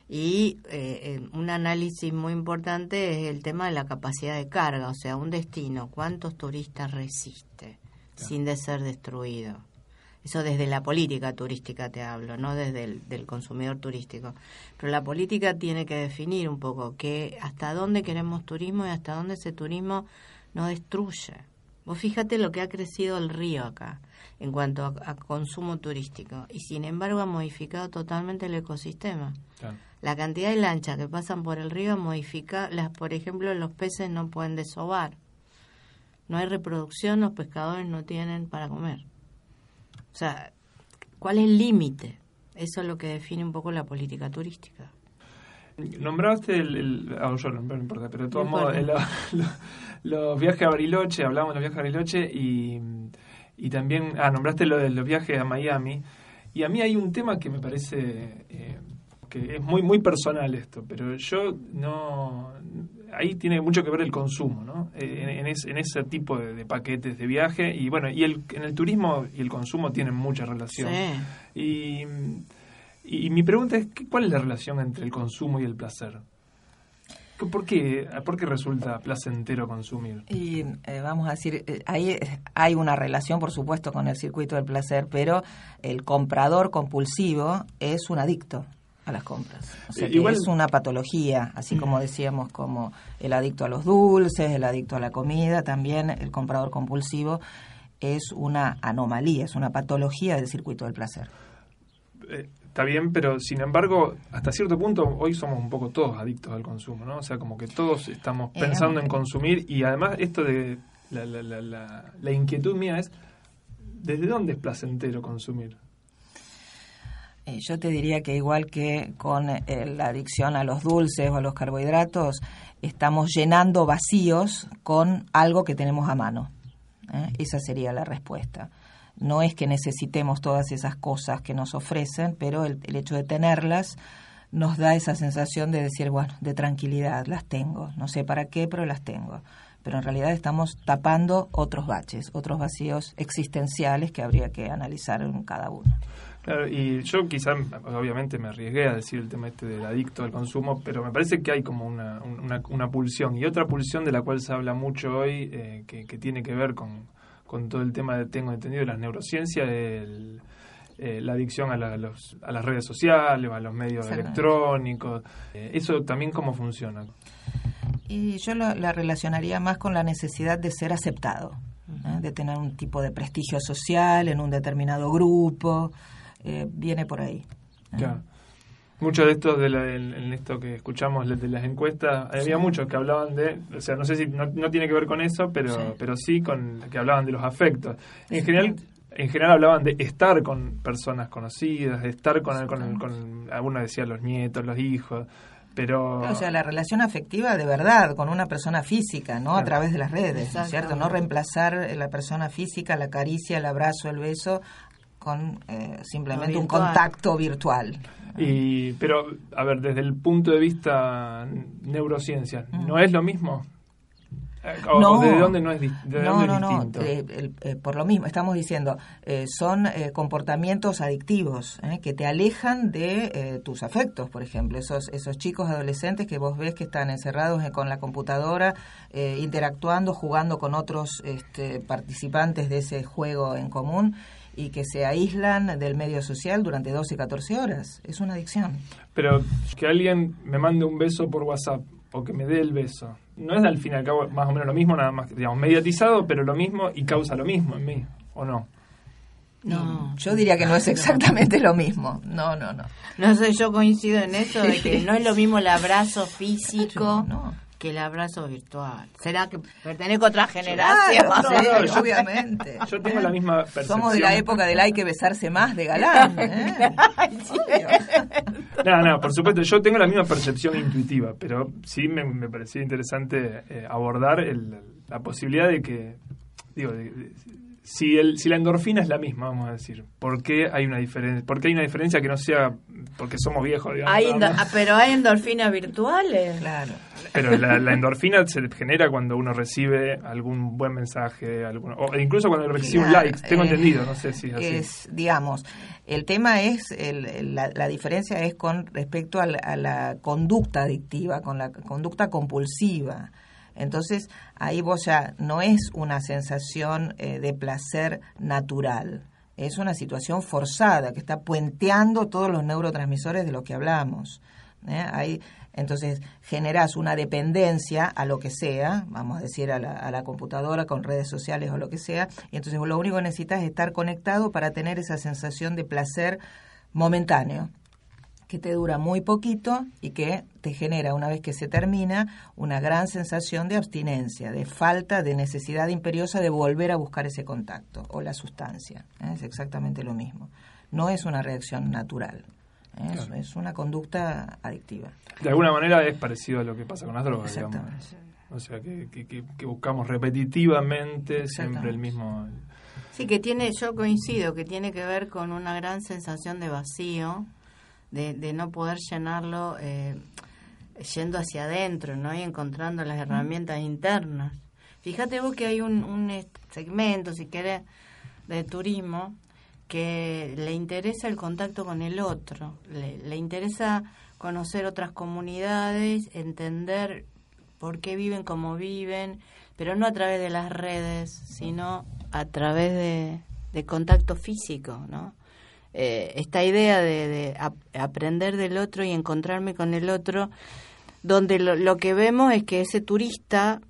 Y eh, eh, un análisis muy importante es el tema de la capacidad de carga, o sea, un destino, ¿cuántos turistas resiste sin de ser destruido? Eso desde la política turística te hablo, no desde el del consumidor turístico. Pero la política tiene que definir un poco que hasta dónde queremos turismo y hasta dónde ese turismo no destruye. Vos fíjate lo que ha crecido el río acá en cuanto a, a consumo turístico y sin embargo ha modificado totalmente el ecosistema. Claro. La cantidad de lanchas que pasan por el río modifica, las, por ejemplo, los peces no pueden desovar. No hay reproducción, los pescadores no tienen para comer. O sea, ¿cuál es el límite? Eso es lo que define un poco la política turística. Nombraste el... el ah, yo no, no importa, pero de todos No modos, importa. el- *laughs* lo- los viajes a Bariloche, hablamos de los viajes a Bariloche y, y también, ah, nombraste lo de los viajes a Miami. Y a mí hay un tema que me parece eh, que es muy muy personal esto, pero yo no... Ahí tiene mucho que ver el consumo, ¿no? En, en es- en ese tipo de, de paquetes de viaje y bueno, y el, en el turismo y el consumo tienen mucha relación. Sí. Y, y mi pregunta es, ¿qué- ¿cuál es la relación entre el consumo y el placer? ¿Por qué, por qué resulta placentero consumir? Y eh, vamos a decir, eh, hay, hay una relación, por supuesto, con el circuito del placer, pero el comprador compulsivo es un adicto a las compras. O sea, Eh, que igual- es una patología, así como decíamos, como el adicto a los dulces, el adicto a la comida, también el comprador compulsivo es una anomalía, es una patología del circuito del placer. Eh, está bien, pero sin embargo, hasta cierto punto, hoy somos un poco todos adictos al consumo, ¿no? O sea, como que todos estamos Eh, pensando en consumir y además esto de la, la, la, la, la inquietud mía es, ¿desde dónde es placentero consumir? Eh, yo te diría que igual que con eh, la adicción a los dulces o a los carbohidratos, estamos llenando vacíos con algo que tenemos a mano. ¿eh? Esa sería la respuesta. No es que necesitemos todas esas cosas que nos ofrecen, pero el, el hecho de tenerlas nos da esa sensación de decir, bueno, de tranquilidad, las tengo, no sé para qué, pero las tengo. Pero en realidad estamos tapando otros baches, otros vacíos existenciales que habría que analizar en cada uno. Claro, y yo quizá, obviamente me arriesgué a decir el tema este del adicto al consumo, pero me parece que hay como una, una, una pulsión. Y otra pulsión de la cual se habla mucho hoy, eh, que, que tiene que ver con, con todo el tema, de, tengo entendido, de las neurociencias, el, eh, la adicción a, la- los- a las redes sociales, a los medios electrónicos. Eh, ¿Eso también cómo funciona? Y yo lo- la relacionaría más con la necesidad de ser aceptado, ¿eh? de tener un tipo de prestigio social en un determinado grupo, eh, viene por ahí. Muchos de estos, de la- en, en esto que escuchamos de las encuestas, había Sí. muchos que hablaban de, o sea, no sé si no, no tiene que ver con eso, pero Sí. pero sí con que hablaban de los afectos. En general, en general hablaban de estar con personas conocidas, de estar con, con, el- con algunos decían los nietos, los hijos, pero O sea, la relación afectiva de verdad con una persona física, ¿no? A través de las redes, ¿no es ¿cierto? No reemplazar la persona física, la caricia, el abrazo, el beso con eh, simplemente un contacto virtual. Y, pero, a ver, desde el punto de vista neurociencia, ¿no es lo mismo? Eh, O, No. ¿De dónde no es, dis- de No, dónde es no, no. distinto? eh, el- eh, por lo mismo, estamos diciendo, eh, son eh, comportamientos adictivos eh, que te alejan de eh, tus afectos, por ejemplo. Esos, esos chicos adolescentes que vos ves que están encerrados con la computadora, eh, interactuando, jugando con otros este, participantes de ese juego en común y que se aíslan del medio social durante 12, 14 horas. Es una adicción. Pero que alguien me mande un beso por WhatsApp o que me dé el beso, no es al fin y al cabo más o menos lo mismo, nada más, digamos, mediatizado, pero lo mismo y causa lo mismo en mí, ¿o no? No, yo diría que no es exactamente lo mismo. No, no, no. No sé, yo coincido en eso, de que *laughs* no es lo mismo el abrazo físico que el abrazo virtual. ¿Será que pertenezco a otra generación? Claro, No, no, sí, yo- obviamente. *laughs* Yo tengo la misma percepción. Somos de la época del hay que besarse más de galán. *laughs* ¿eh? No, no, por supuesto, yo tengo la misma percepción intuitiva, pero sí me, me parecía interesante eh, abordar el- la posibilidad de que, digo, de- de- si, el, si la endorfina es la misma, vamos a decir, ¿por qué hay una diferencia? ¿Por qué hay una diferencia que no sea porque somos viejos, digamos? Hay *laughs* pero hay endorfinas virtuales. Claro. Pero la, la endorfina se genera cuando uno recibe algún buen mensaje, alguno, o incluso cuando recibe un like, tengo eh, entendido, no sé si es así. Es, digamos, el tema es, el- el- la, la diferencia es con respecto a la, a la conducta adictiva, con la conducta compulsiva. Entonces, ahí vos ya no es una sensación eh, de placer natural, es una situación forzada que está puenteando todos los neurotransmisores de los que hablamos. ¿eh? Ahí, entonces, generas una dependencia a lo que sea, vamos a decir a la, a la computadora con redes sociales o lo que sea, y entonces lo único que necesitas es estar conectado para tener esa sensación de placer momentáneo que te dura muy poquito y que te genera, una vez que se termina, una gran sensación de abstinencia, de falta, de necesidad imperiosa de volver a buscar ese contacto o la sustancia. ¿eh? Es exactamente lo mismo. No es una reacción natural, ¿eh? es, Claro. es una conducta adictiva. De alguna manera es parecido a lo que pasa con las drogas, digamos. Exactamente. O sea, que, que- que- que buscamos repetitivamente siempre el mismo... Sí, que tiene, yo coincido, que tiene que ver con una gran sensación de vacío, de, de no poder llenarlo eh, yendo hacia adentro, ¿no? Y encontrando las herramientas internas. Fíjate vos que hay un, un segmento, si querés, de turismo que le interesa el contacto con el otro, le, le interesa conocer otras comunidades, entender por qué viven como viven, pero no a través de las redes, sino a través de, de contacto físico, ¿no? Eh, esta idea de, de ap- aprender del otro y encontrarme con el otro, donde lo, lo que vemos es que ese turista,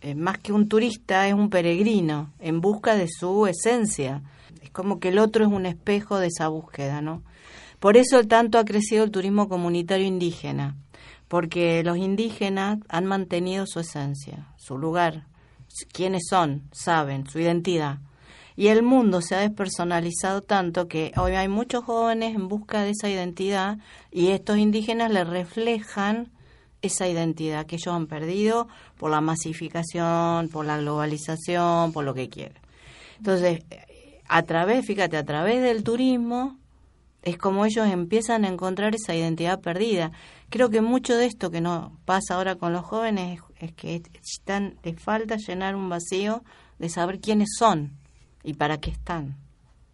eh, más que un turista, es un peregrino en busca de su esencia. Es como que el otro es un espejo de esa búsqueda, ¿no? Por eso tanto ha crecido el turismo comunitario indígena, porque los indígenas han mantenido su esencia, su lugar, quiénes son, saben, su identidad. Y el mundo se ha despersonalizado tanto que hoy hay muchos jóvenes en busca de esa identidad y estos indígenas le reflejan esa identidad que ellos han perdido por la masificación, por la globalización, por lo que quieran. Entonces, a través, fíjate, a través del turismo es como ellos empiezan a encontrar esa identidad perdida. Creo que mucho de esto que no pasa ahora con los jóvenes es, que están, les falta llenar un vacío de saber quiénes son y para qué están,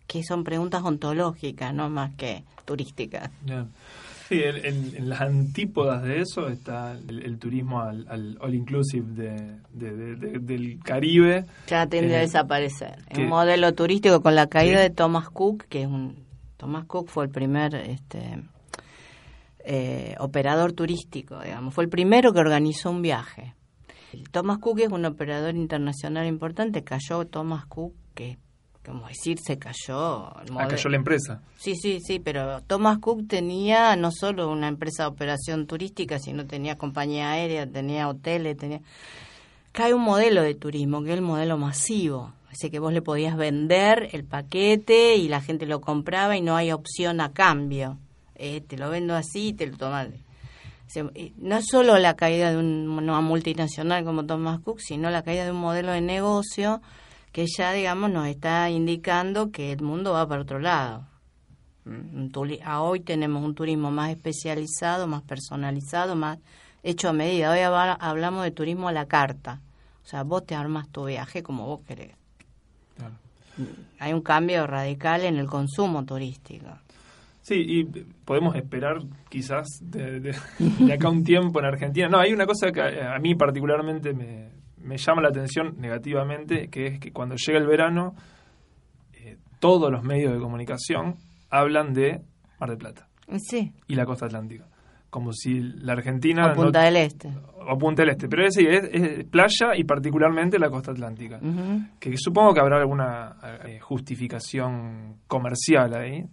que son preguntas ontológicas, no más que turísticas. Sí, el- el- en las antípodas de eso está el, el turismo al, al all inclusive de, de- de- de- del Caribe. Ya tendría Eh, que desaparecer. que- Un modelo turístico con la caída de Thomas Cook, que es un Thomas Cook fue el primer este eh, operador turístico, digamos, fue el primero que organizó un viaje. Thomas Cook es un operador internacional importante, cayó Thomas Cook, que como decir se cayó Ah, cayó la empresa. Sí, sí, sí, pero Thomas Cook tenía no solo una empresa de operación turística, sino tenía compañía aérea, tenía hoteles, tenía... Hay un modelo de turismo, que es el modelo masivo. Así que vos le podías vender el paquete y la gente lo compraba y no hay opción a cambio. Eh, te lo vendo así y te lo tomas. No es solo la caída de un- una multinacional como Thomas Cook, sino la caída de un modelo de negocio que ya, digamos, nos está indicando que el mundo va para otro lado. A hoy tenemos un turismo más especializado, más personalizado, más hecho a medida. Hoy hablamos de turismo a la carta. O sea, vos te armas tu viaje como vos querés. Hay un cambio radical en el consumo turístico. Sí, y podemos esperar quizás de, de, acá un tiempo en Argentina. No, hay una cosa que a, mí particularmente me, me, llama la atención negativamente, que es que cuando llega el verano, eh, todos los medios de comunicación hablan de Mar del Plata. Sí. Y la costa atlántica. Como si la Argentina... O Punta del Este. O Punta del Este. Pero es, es, playa y particularmente la costa atlántica. Que supongo que habrá alguna eh, justificación comercial ahí.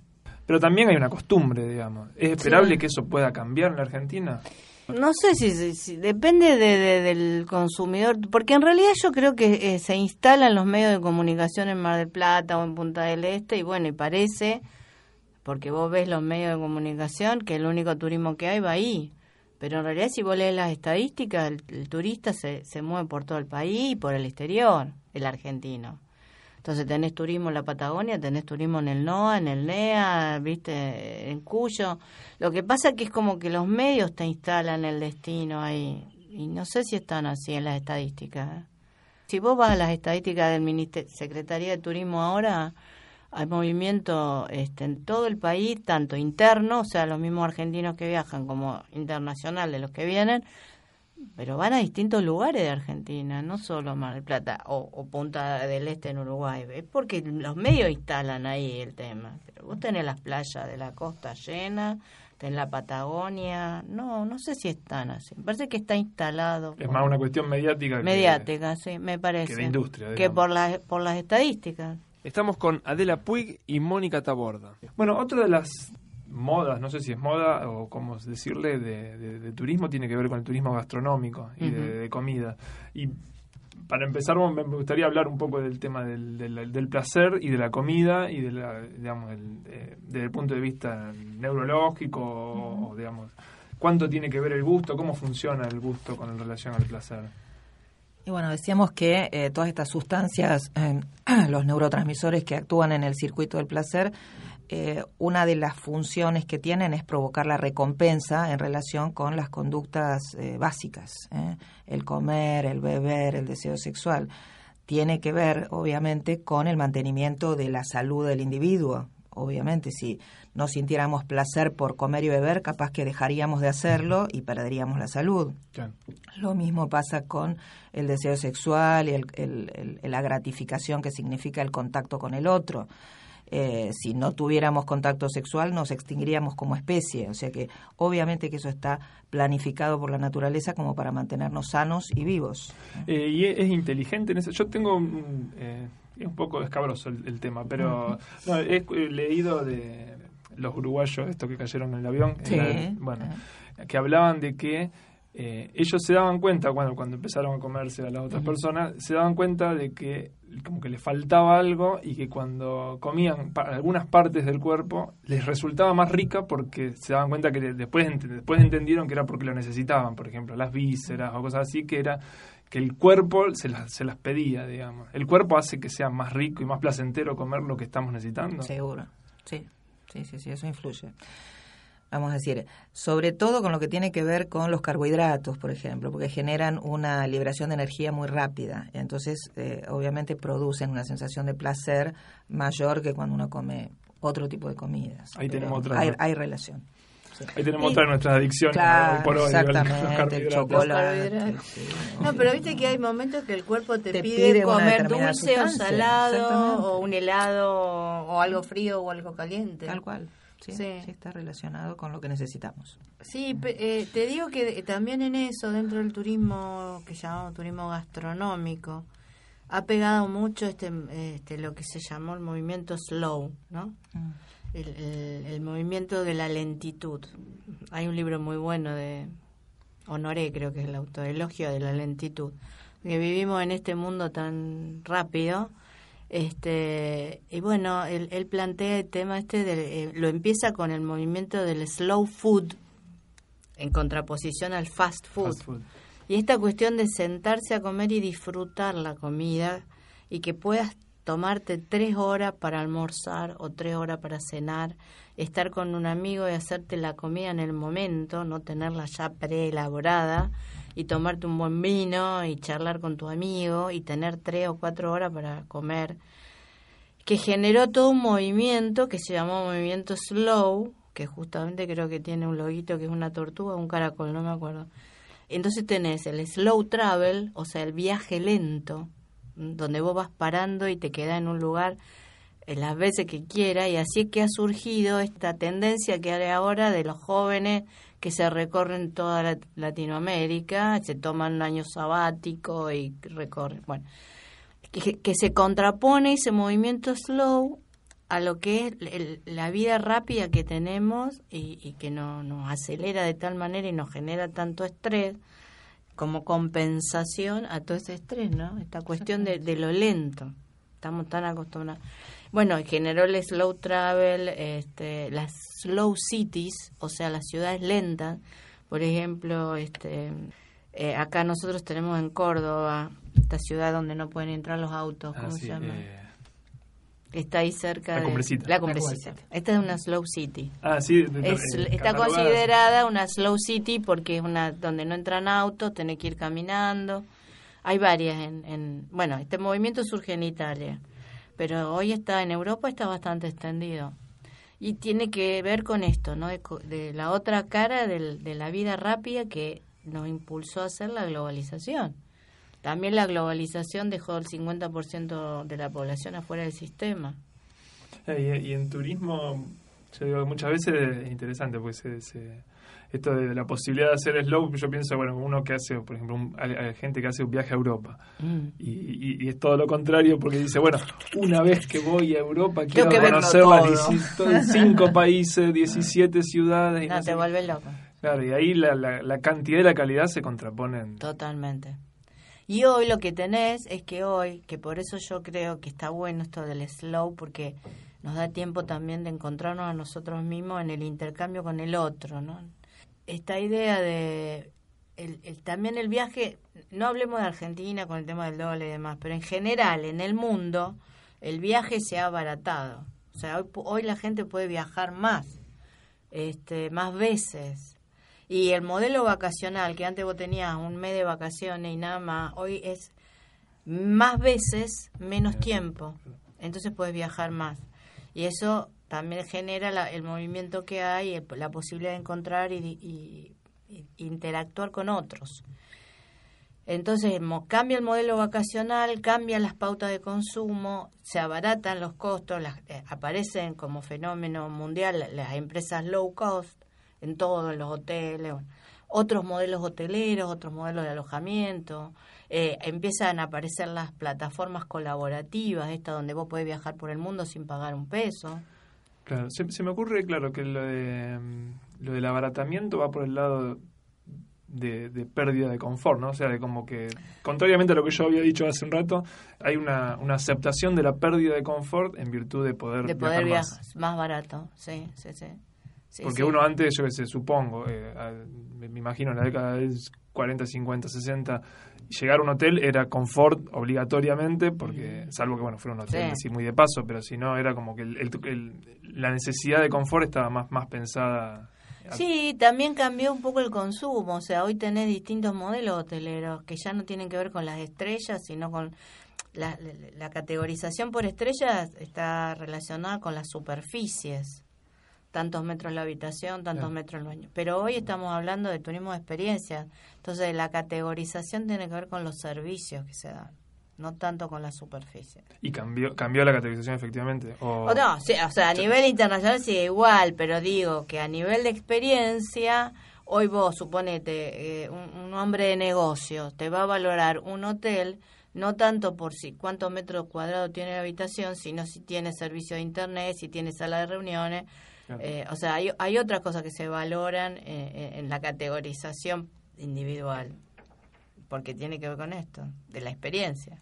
Pero también hay una costumbre, digamos. ¿Es esperable que eso pueda cambiar en la Argentina? No sé si, depende de, del consumidor, porque en realidad yo creo que eh, se instalan los medios de comunicación en Mar del Plata o en Punta del Este y bueno, y parece porque vos ves los medios de comunicación que el único turismo que hay va ahí. Pero en realidad si vos lees las estadísticas, el, turista se, se mueve por todo el país y por el exterior, el argentino. Entonces tenés turismo en la Patagonia, tenés turismo en el NOA, en el NEA, viste, en Cuyo. Lo que pasa es que es como que los medios te instalan el destino ahí. Y no sé si están así en las estadísticas. ¿eh? Si vos vas a las estadísticas del Ministerio, Secretaría de Turismo ahora, hay movimiento este, en todo el país, tanto interno, o sea, los mismos argentinos que viajan, como internacional de los que vienen, pero van a distintos lugares de Argentina, no solo Mar del Plata o, Punta del Este en Uruguay. Es porque los medios instalan ahí el tema. Pero vos tenés las playas de la costa llenas, tenés la Patagonia. No, no sé si están así. Me parece que está instalado. Es más una cuestión mediática. Mediática, sí, me parece. Que de industria. Que por, las por las estadísticas. Estamos con Adela Puig y Mónica Taborda. Bueno, otra de las modas, no sé si es moda o cómo decirle, de, turismo tiene que ver con el turismo gastronómico y de, comida. Y para empezar, me gustaría hablar un poco del tema del, del, placer y de la comida y de la, digamos, desde el punto de vista neurológico o, digamos, cuánto tiene que ver el gusto, cómo funciona el gusto con relación al placer. Y bueno, decíamos que eh, todas estas sustancias, eh, *clears throat* los neurotransmisores que actúan en el circuito del placer, eh, una de las funciones que tienen es provocar la recompensa en relación con las conductas básicas, el comer, el beber, el deseo sexual. Tiene que ver, obviamente, con el mantenimiento de la salud del individuo. Obviamente, si no sintiéramos placer por comer y beber, capaz que dejaríamos de hacerlo y perderíamos la salud. Lo mismo pasa con el deseo sexual y el, la gratificación que significa el contacto con el otro. Eh, si no tuviéramos contacto sexual nos extinguiríamos como especie. O sea que obviamente que eso está planificado por la naturaleza como para mantenernos sanos y vivos. Eh, y es, inteligente en eso. Yo tengo... Eh, es un poco escabroso el, tema, pero he leído de los uruguayos, estos que cayeron en el avión, bueno, que hablaban de que eh, ellos se daban cuenta cuando, cuando empezaron a comerse a las otras personas, se daban cuenta de que como que les faltaba algo y que cuando comían algunas partes del cuerpo les resultaba más rica porque se daban cuenta que después, después entendieron que era porque lo necesitaban, por ejemplo, las vísceras o cosas así, que era que el cuerpo se las, se las pedía, digamos. El cuerpo hace que sea más rico y más placentero comer lo que estamos necesitando. Seguro, sí. Sí, sí, sí, eso influye. Vamos a decir, sobre todo con lo que tiene que ver con los carbohidratos, por ejemplo, porque generan una liberación de energía muy rápida. Entonces, eh, obviamente, producen una sensación de placer mayor que cuando uno come otro tipo de comidas. Ahí tenemos otra. Hay, hay relación. Ahí tenemos otra de nuestras adicciones claro, por hoy, exactamente, el chocolate. No, pero viste que hay momentos que el cuerpo te, pide, comer dulce o salado o un helado o algo frío o algo caliente. Tal cual. Sí, sí. está relacionado con lo que necesitamos. Sí, eh, te digo que también en eso, dentro del turismo que llamamos turismo gastronómico, ha pegado mucho este, este lo que se llamó el movimiento slow, ¿no? Mm el, movimiento de la lentitud. Hay un libro muy bueno de Honoré, creo que es el autoelogio de la lentitud, que vivimos en este mundo tan rápido. Este, y bueno, él, plantea el tema este, de, eh, lo empieza con el movimiento del slow food, en contraposición al fast food. Y esta cuestión de sentarse a comer y disfrutar la comida, y que puedas tomarte tres horas para almorzar o tres horas para cenar, estar con un amigo y hacerte la comida en el momento, no tenerla ya preelaborada y tomarte un buen vino y charlar con tu amigo y tener tres o cuatro horas para comer, que generó todo un movimiento que se llamó movimiento slow, que justamente creo que tiene un loguito que es una tortuga, un caracol, no me acuerdo. Entonces tenés el slow travel, o sea, el viaje lento, donde vos vas parando y te quedas en un lugar eh, las veces que quiera y así es que ha surgido esta tendencia que hay ahora de los jóvenes que se recorren toda Latinoamérica, se toman un año sabático y recorren, bueno, que, que se contrapone ese movimiento slow a lo que es la vida rápida que tenemos y, y que no, nos acelera de tal manera y nos genera tanto estrés como compensación a todo ese estrés, ¿no? Esta cuestión de, de lo lento. Estamos tan acostumbrados. Bueno, generó el slow travel, este, las slow cities, o sea, las ciudades lentas. Por ejemplo, este, eh, acá nosotros tenemos en Córdoba, esta ciudad donde no pueden entrar los autos, ¿cómo Ah, se llama? eh, Está ahí cerca La de... Cumbrecita. La La Cumbrecita. Esta es una slow city. Ah, sí, de- Es- está considerada una slow city porque es una donde no entran autos, tenés que ir caminando. Hay varias en, en bueno, este movimiento surge en Italia, pero hoy está en Europa está bastante extendido. Y tiene que ver con esto, ¿no? De, de la otra cara del- de la vida rápida que nos impulsó a hacer la globalización. También la globalización dejó el 50% de la población afuera del sistema. Eh, Y, en turismo, yo digo, muchas veces es interesante, pues se- se- esto de la posibilidad de hacer slow, yo pienso, bueno, uno que hace, por ejemplo, un- hay, gente que hace un viaje a Europa. Mm. Y, y- y es todo lo contrario porque dice, bueno, una vez que voy a Europa quiero que conocer las todo. 17 cinco *laughs* países, 17 ciudades. y No, no te sé qué. vuelves loco. Claro, y ahí la, la, la cantidad y la calidad se contraponen. Totalmente. Y hoy lo que tenés es que hoy, que por eso yo creo que está bueno esto del slow, porque nos da tiempo también de encontrarnos a nosotros mismos en el intercambio con el otro, ¿no? Esta idea de el, el- también el viaje, no hablemos de Argentina con el tema del dólar y demás, pero en general en el mundo el viaje se ha abaratado. O sea, hoy, hoy la gente puede viajar más, este, más veces. Y el modelo vacacional, que antes vos tenías un mes de vacaciones y nada más, hoy es más veces, menos tiempo. Entonces puedes viajar más. Y eso también genera la- el movimiento que hay, la posibilidad de encontrar y, y- y interactuar con otros. Entonces cambia el modelo vacacional, cambian las pautas de consumo, se abaratan los costos, las- eh, aparecen como fenómeno mundial la- las empresas low cost en todos los hoteles, otros modelos hoteleros, otros modelos de alojamiento, eh, empiezan a aparecer las plataformas colaborativas, esta donde vos podés viajar por el mundo sin pagar un peso. Claro, se, se me ocurre, claro, que lo, de, mm, lo del abaratamiento va por el lado de, de pérdida de confort, ¿no? O sea, de como que, contrariamente a lo que yo había dicho hace un rato, hay una, una aceptación de la pérdida de confort en virtud de poder, de poder viajar viajar más. más. barato, sí, sí, sí. Sí, Porque sí. uno antes, yo que sé, supongo, eh, a- me imagino en la década de 40, 50, 60, llegar a un hotel era confort obligatoriamente, porque, salvo que bueno fuera un hotel. Sí. así muy de paso, pero si no, era como que el- el- el- la necesidad de confort estaba más, más pensada. Sí, también cambió un poco el consumo, o sea, hoy tenés distintos modelos hoteleros que ya no tienen que ver con las estrellas, sino con la- la categorización por estrellas está relacionada con las superficies, tantos metros la habitación, tantos Claro. metros el baño. Pero hoy estamos hablando de turismo de experiencia, entonces la categorización tiene que ver con los servicios que se dan, no tanto con la superficie. Y cambió, cambió la categorización efectivamente. O, O no, sí, o sea, a nivel internacional sigue igual, pero digo que a nivel de experiencia, hoy vos, suponete, eh, un, un hombre de negocio te va a valorar un hotel no tanto por si cuántos metros cuadrados tiene la habitación, sino si tiene servicio de internet, si tiene sala de reuniones. Claro. Eh, o sea, hay, hay otras cosas que se valoran eh, en la categorización individual, porque tiene que ver con esto, de la experiencia.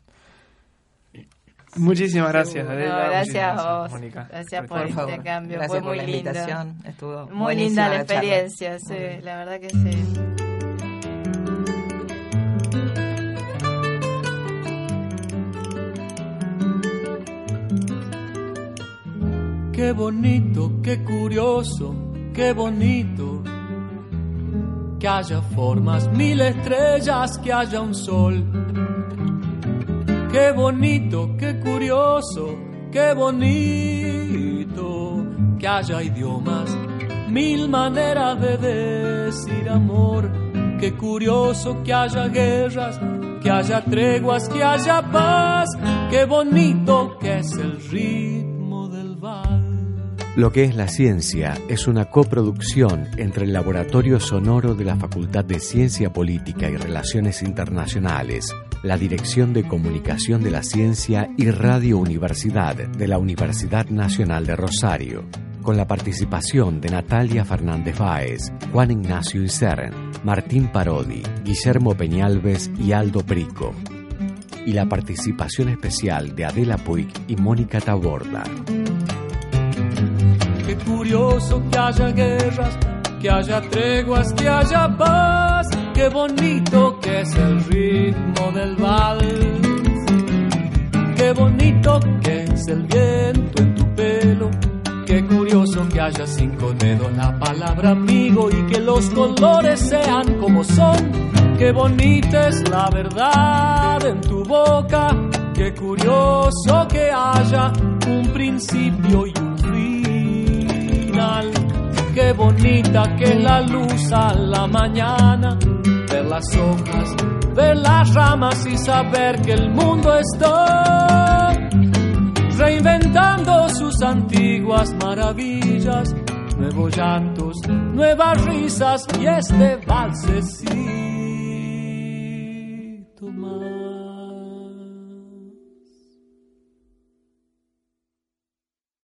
Muchísimas gracias, No, Adela. gracias muchísimas a vos. Mónica. Gracias por, Por este favor. cambio. Gracias Fue por muy la lindo. invitación. Estuvo muy linda la experiencia, sí, la verdad que sí. Qué bonito, qué curioso, qué bonito. Que haya formas, mil estrellas, que haya un sol. Qué bonito, qué curioso, qué bonito. Que haya idiomas, mil maneras de decir amor. Qué curioso que haya guerras, que haya treguas, que haya paz. Qué bonito que es el ritmo. Lo que es la ciencia es una coproducción entre el Laboratorio Sonoro de la Facultad de Ciencia Política y Relaciones Internacionales, la Dirección de Comunicación de la Ciencia y Radio Universidad de la Universidad Nacional de Rosario, con la participación de Natalia Fernández Báez, Juan Ignacio Isern, Martín Parodi, Guillermo Peñalves y Aldo Prico, y la participación especial de Adela Puig y Mónica Taborda. Curioso que haya guerras, que haya treguas, que haya paz. Qué bonito que es el ritmo del vals. Qué bonito que es el viento en tu pelo. Qué curioso que haya cinco dedos la palabra amigo y que los colores sean como son. Qué bonita es la verdad en tu boca. Qué curioso que haya un principio y un final. Qué bonita que la luz a la mañana. Ver las hojas, ver las ramas y saber que el mundo está reinventando sus antiguas maravillas. Nuevos llantos, nuevas risas y este valsecito más.